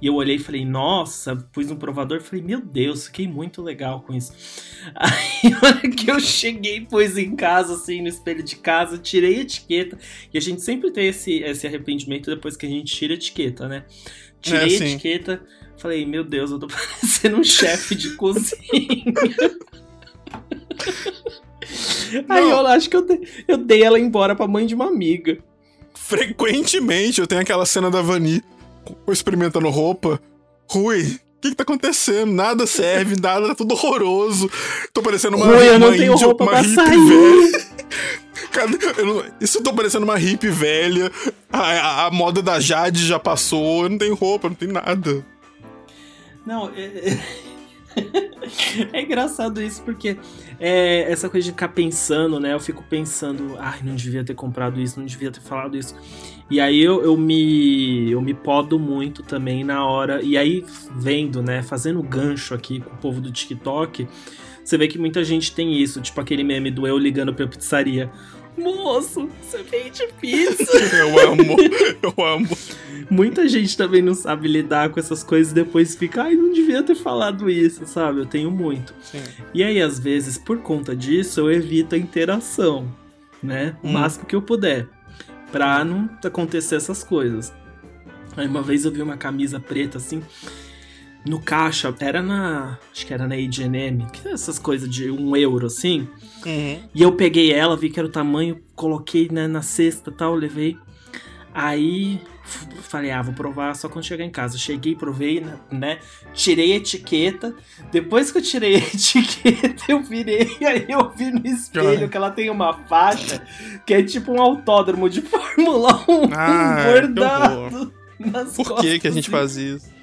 E eu olhei e falei, nossa, pus um provador falei, meu Deus, fiquei muito legal com isso. Aí, na hora que eu cheguei, pus em casa, assim, no espelho de casa, tirei a etiqueta. E a gente sempre tem esse, esse arrependimento depois que a gente tira a etiqueta, né? Tirei é, a etiqueta, falei, meu Deus, eu tô parecendo um chefe de cozinha. Aí eu acho que eu dei, eu dei ela embora pra mãe de uma amiga. Frequentemente eu tenho aquela cena da Vani experimentando roupa. Rui, o que, que tá acontecendo? Nada serve, nada, tá tudo horroroso. Tô parecendo uma, Rui, eu não tenho índia, roupa uma pra sair. velha. Eu não, isso tô parecendo uma hippie velha. A, a, a, moda da Jade já passou. Eu não tenho roupa, não tenho nada. Não, é, é... é engraçado isso porque é, essa coisa de ficar pensando, né? Eu fico pensando, ai, não devia ter comprado isso, não devia ter falado isso. E aí eu, eu me eu me podo muito também na hora. E aí, vendo, né, fazendo gancho aqui com o povo do TikTok, você vê que muita gente tem isso, tipo aquele meme do eu ligando pra pizzaria. Moço, você vende pizza. eu amo, eu amo. Muita gente também não sabe lidar com essas coisas e depois fica, ai, não devia ter falado isso, sabe? Eu tenho muito. Sim. E aí, às vezes, por conta disso, eu evito a interação, né? O hum. máximo que eu puder. Pra não acontecer essas coisas. Aí uma vez eu vi uma camisa preta assim no caixa, era na. Acho que era na HM, que é essas coisas de um euro assim. Uhum. E eu peguei ela, vi que era o tamanho, coloquei né, na cesta e tal, levei. Aí falei, ah, vou provar só quando chegar em casa. Cheguei, provei, né, né? Tirei a etiqueta. Depois que eu tirei a etiqueta, eu virei. Aí eu vi no espelho que ela tem uma faixa que é tipo um autódromo de Fórmula 1 ah, bordado. Por que, que a gente faz isso?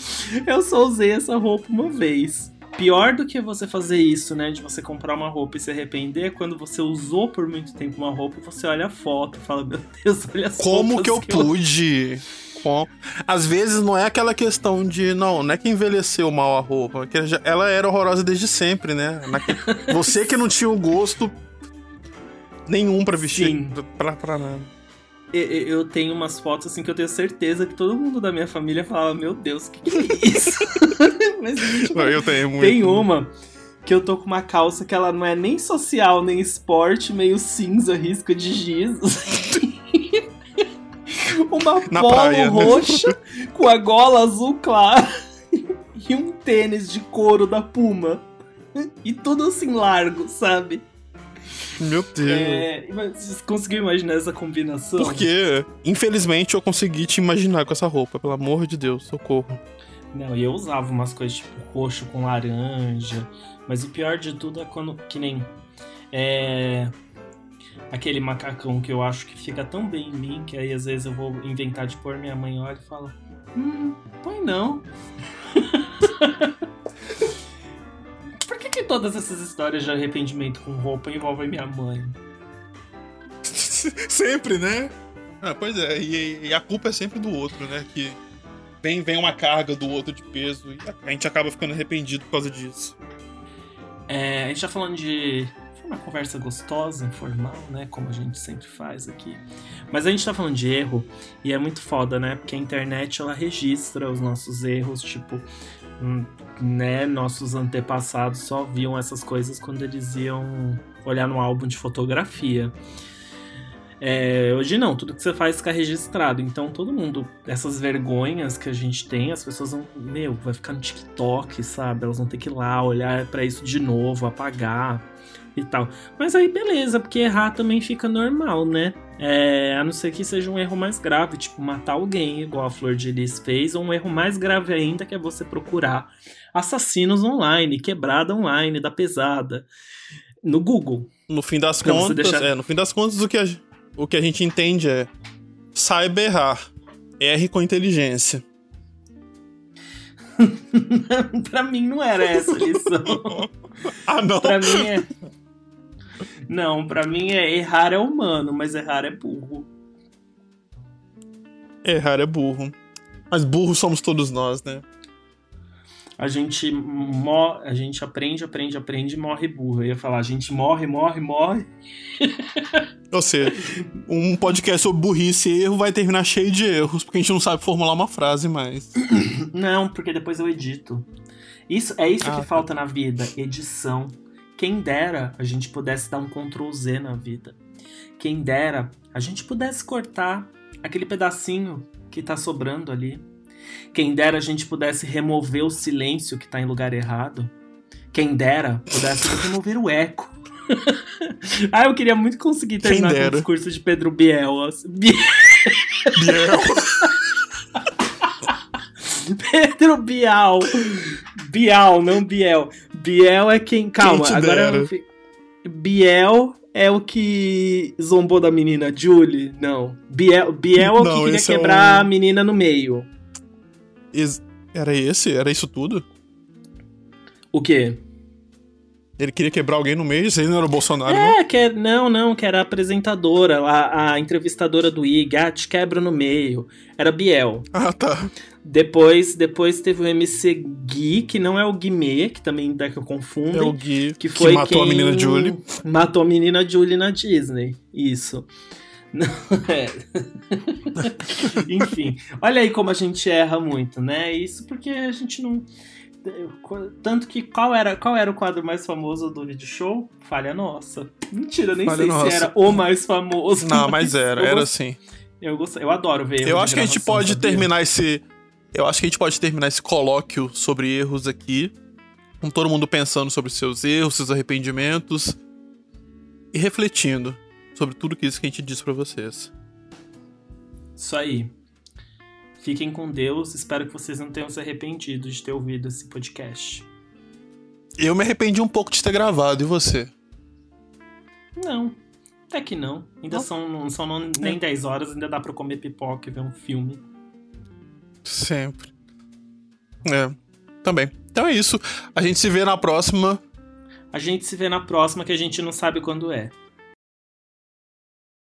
Eu só usei essa roupa uma vez. Pior do que você fazer isso, né? De você comprar uma roupa e se arrepender, é quando você usou por muito tempo uma roupa você olha a foto e fala, meu Deus, olha as Como que eu que pude? Eu... Às vezes não é aquela questão de, não, não é que envelheceu mal a roupa, que ela era horrorosa desde sempre, né? Você que não tinha o gosto nenhum para vestir, Sim. pra, pra nada eu tenho umas fotos assim que eu tenho certeza que todo mundo da minha família falava: Meu Deus, o que, que, é isso? Mas, tipo, eu tenho muito. Tem uma que eu tô com uma calça que ela não é nem social nem esporte, meio cinza, risco de giz. uma Na polo praia, né? roxa né? com a gola azul clara e um tênis de couro da Puma. E tudo assim largo, sabe? Meu Deus. É, conseguiu imaginar essa combinação? Por quê? Infelizmente eu consegui te imaginar com essa roupa, pelo amor de Deus, socorro. Não, e eu usava umas coisas tipo roxo com laranja, mas o pior de tudo é quando, que nem, é, aquele macacão que eu acho que fica tão bem em mim, que aí às vezes eu vou inventar de pôr, minha mãe olha e fala, hum, põe não. todas essas histórias de arrependimento com roupa envolvem minha mãe? sempre, né? Ah, pois é, e, e, a culpa é sempre do outro, né? Que vem, vem uma carga do outro de peso e a gente acaba ficando arrependido por causa disso. É, a gente tá falando de. Foi uma conversa gostosa, informal, né? Como a gente sempre faz aqui. Mas a gente tá falando de erro e é muito foda, né? Porque a internet ela registra os nossos erros, tipo, né, nossos antepassados só viam essas coisas quando eles iam olhar no álbum de fotografia. É, hoje não, tudo que você faz fica registrado. Então todo mundo, essas vergonhas que a gente tem, as pessoas vão, meu, vai ficar no TikTok, sabe? Elas vão ter que ir lá olhar para isso de novo, apagar e tal. Mas aí beleza, porque errar também fica normal, né? É, a não ser que seja um erro mais grave, tipo matar alguém, igual a Flor de Lis fez, ou um erro mais grave ainda, que é você procurar assassinos online, quebrada online da pesada, no Google. No fim das contas, deixar... é, no fim das contas, o que, a, o que a gente entende é saiba errar, erre com inteligência. pra mim não era essa a lição. ah, não? Pra mim é. Não, para mim é errar é humano, mas errar é burro. Errar é burro. Mas burro somos todos nós, né? a gente mo a gente aprende, aprende, aprende e morre burro. Eu ia falar, a gente morre, morre, morre. Ou seja, um podcast sobre burrice e erro vai terminar cheio de erros, porque a gente não sabe formular uma frase mais. Não, porque depois eu edito. Isso é isso ah, que tá. falta na vida, edição. Quem dera a gente pudesse dar um Ctrl Z na vida. Quem dera a gente pudesse cortar aquele pedacinho que tá sobrando ali quem dera a gente pudesse remover o silêncio que tá em lugar errado. Quem dera pudesse remover o eco. ah, eu queria muito conseguir terminar com o discurso de Pedro Biel. Biel. Pedro Bial. Bial, não Biel. Biel é quem. Calma, quem agora. Eu... Biel é o que zombou da menina Julie? Não. Biel, Biel é o não, que queria quebrar é um... a menina no meio. Era esse? Era isso tudo? O quê? Ele queria quebrar alguém no meio, isso aí não era o Bolsonaro, é, não? Que é, não, não, que era a apresentadora, a, a entrevistadora do IG, ah, te quebra no meio. Era Biel. Ah, tá. Depois, depois teve o MC Gui, que não é o Guimê, que também dá que eu confundo. É o Gui, que, foi que matou a menina Julie. Matou a menina Julie na Disney. Isso. Não, é. Enfim, olha aí como a gente erra muito, né? Isso porque a gente não. Tanto que qual era, qual era o quadro mais famoso do vídeo show? Falha nossa. Mentira, nem Falha sei nossa. se era o mais famoso. Não, mas, mas era, era sim. Eu, gost... eu adoro ver. Eu acho que a gente pode sabia? terminar esse. Eu acho que a gente pode terminar esse colóquio sobre erros aqui. Com todo mundo pensando sobre seus erros, seus arrependimentos. E refletindo sobre tudo isso que a gente disse para vocês. Isso aí. Fiquem com Deus. Espero que vocês não tenham se arrependido de ter ouvido esse podcast. Eu me arrependi um pouco de ter gravado, e você? Não, até que não. Ainda não. são, não são nem é. 10 horas, ainda dá pra comer pipoca e ver um filme. Sempre. É, também. Então é isso. A gente se vê na próxima. A gente se vê na próxima, que a gente não sabe quando é.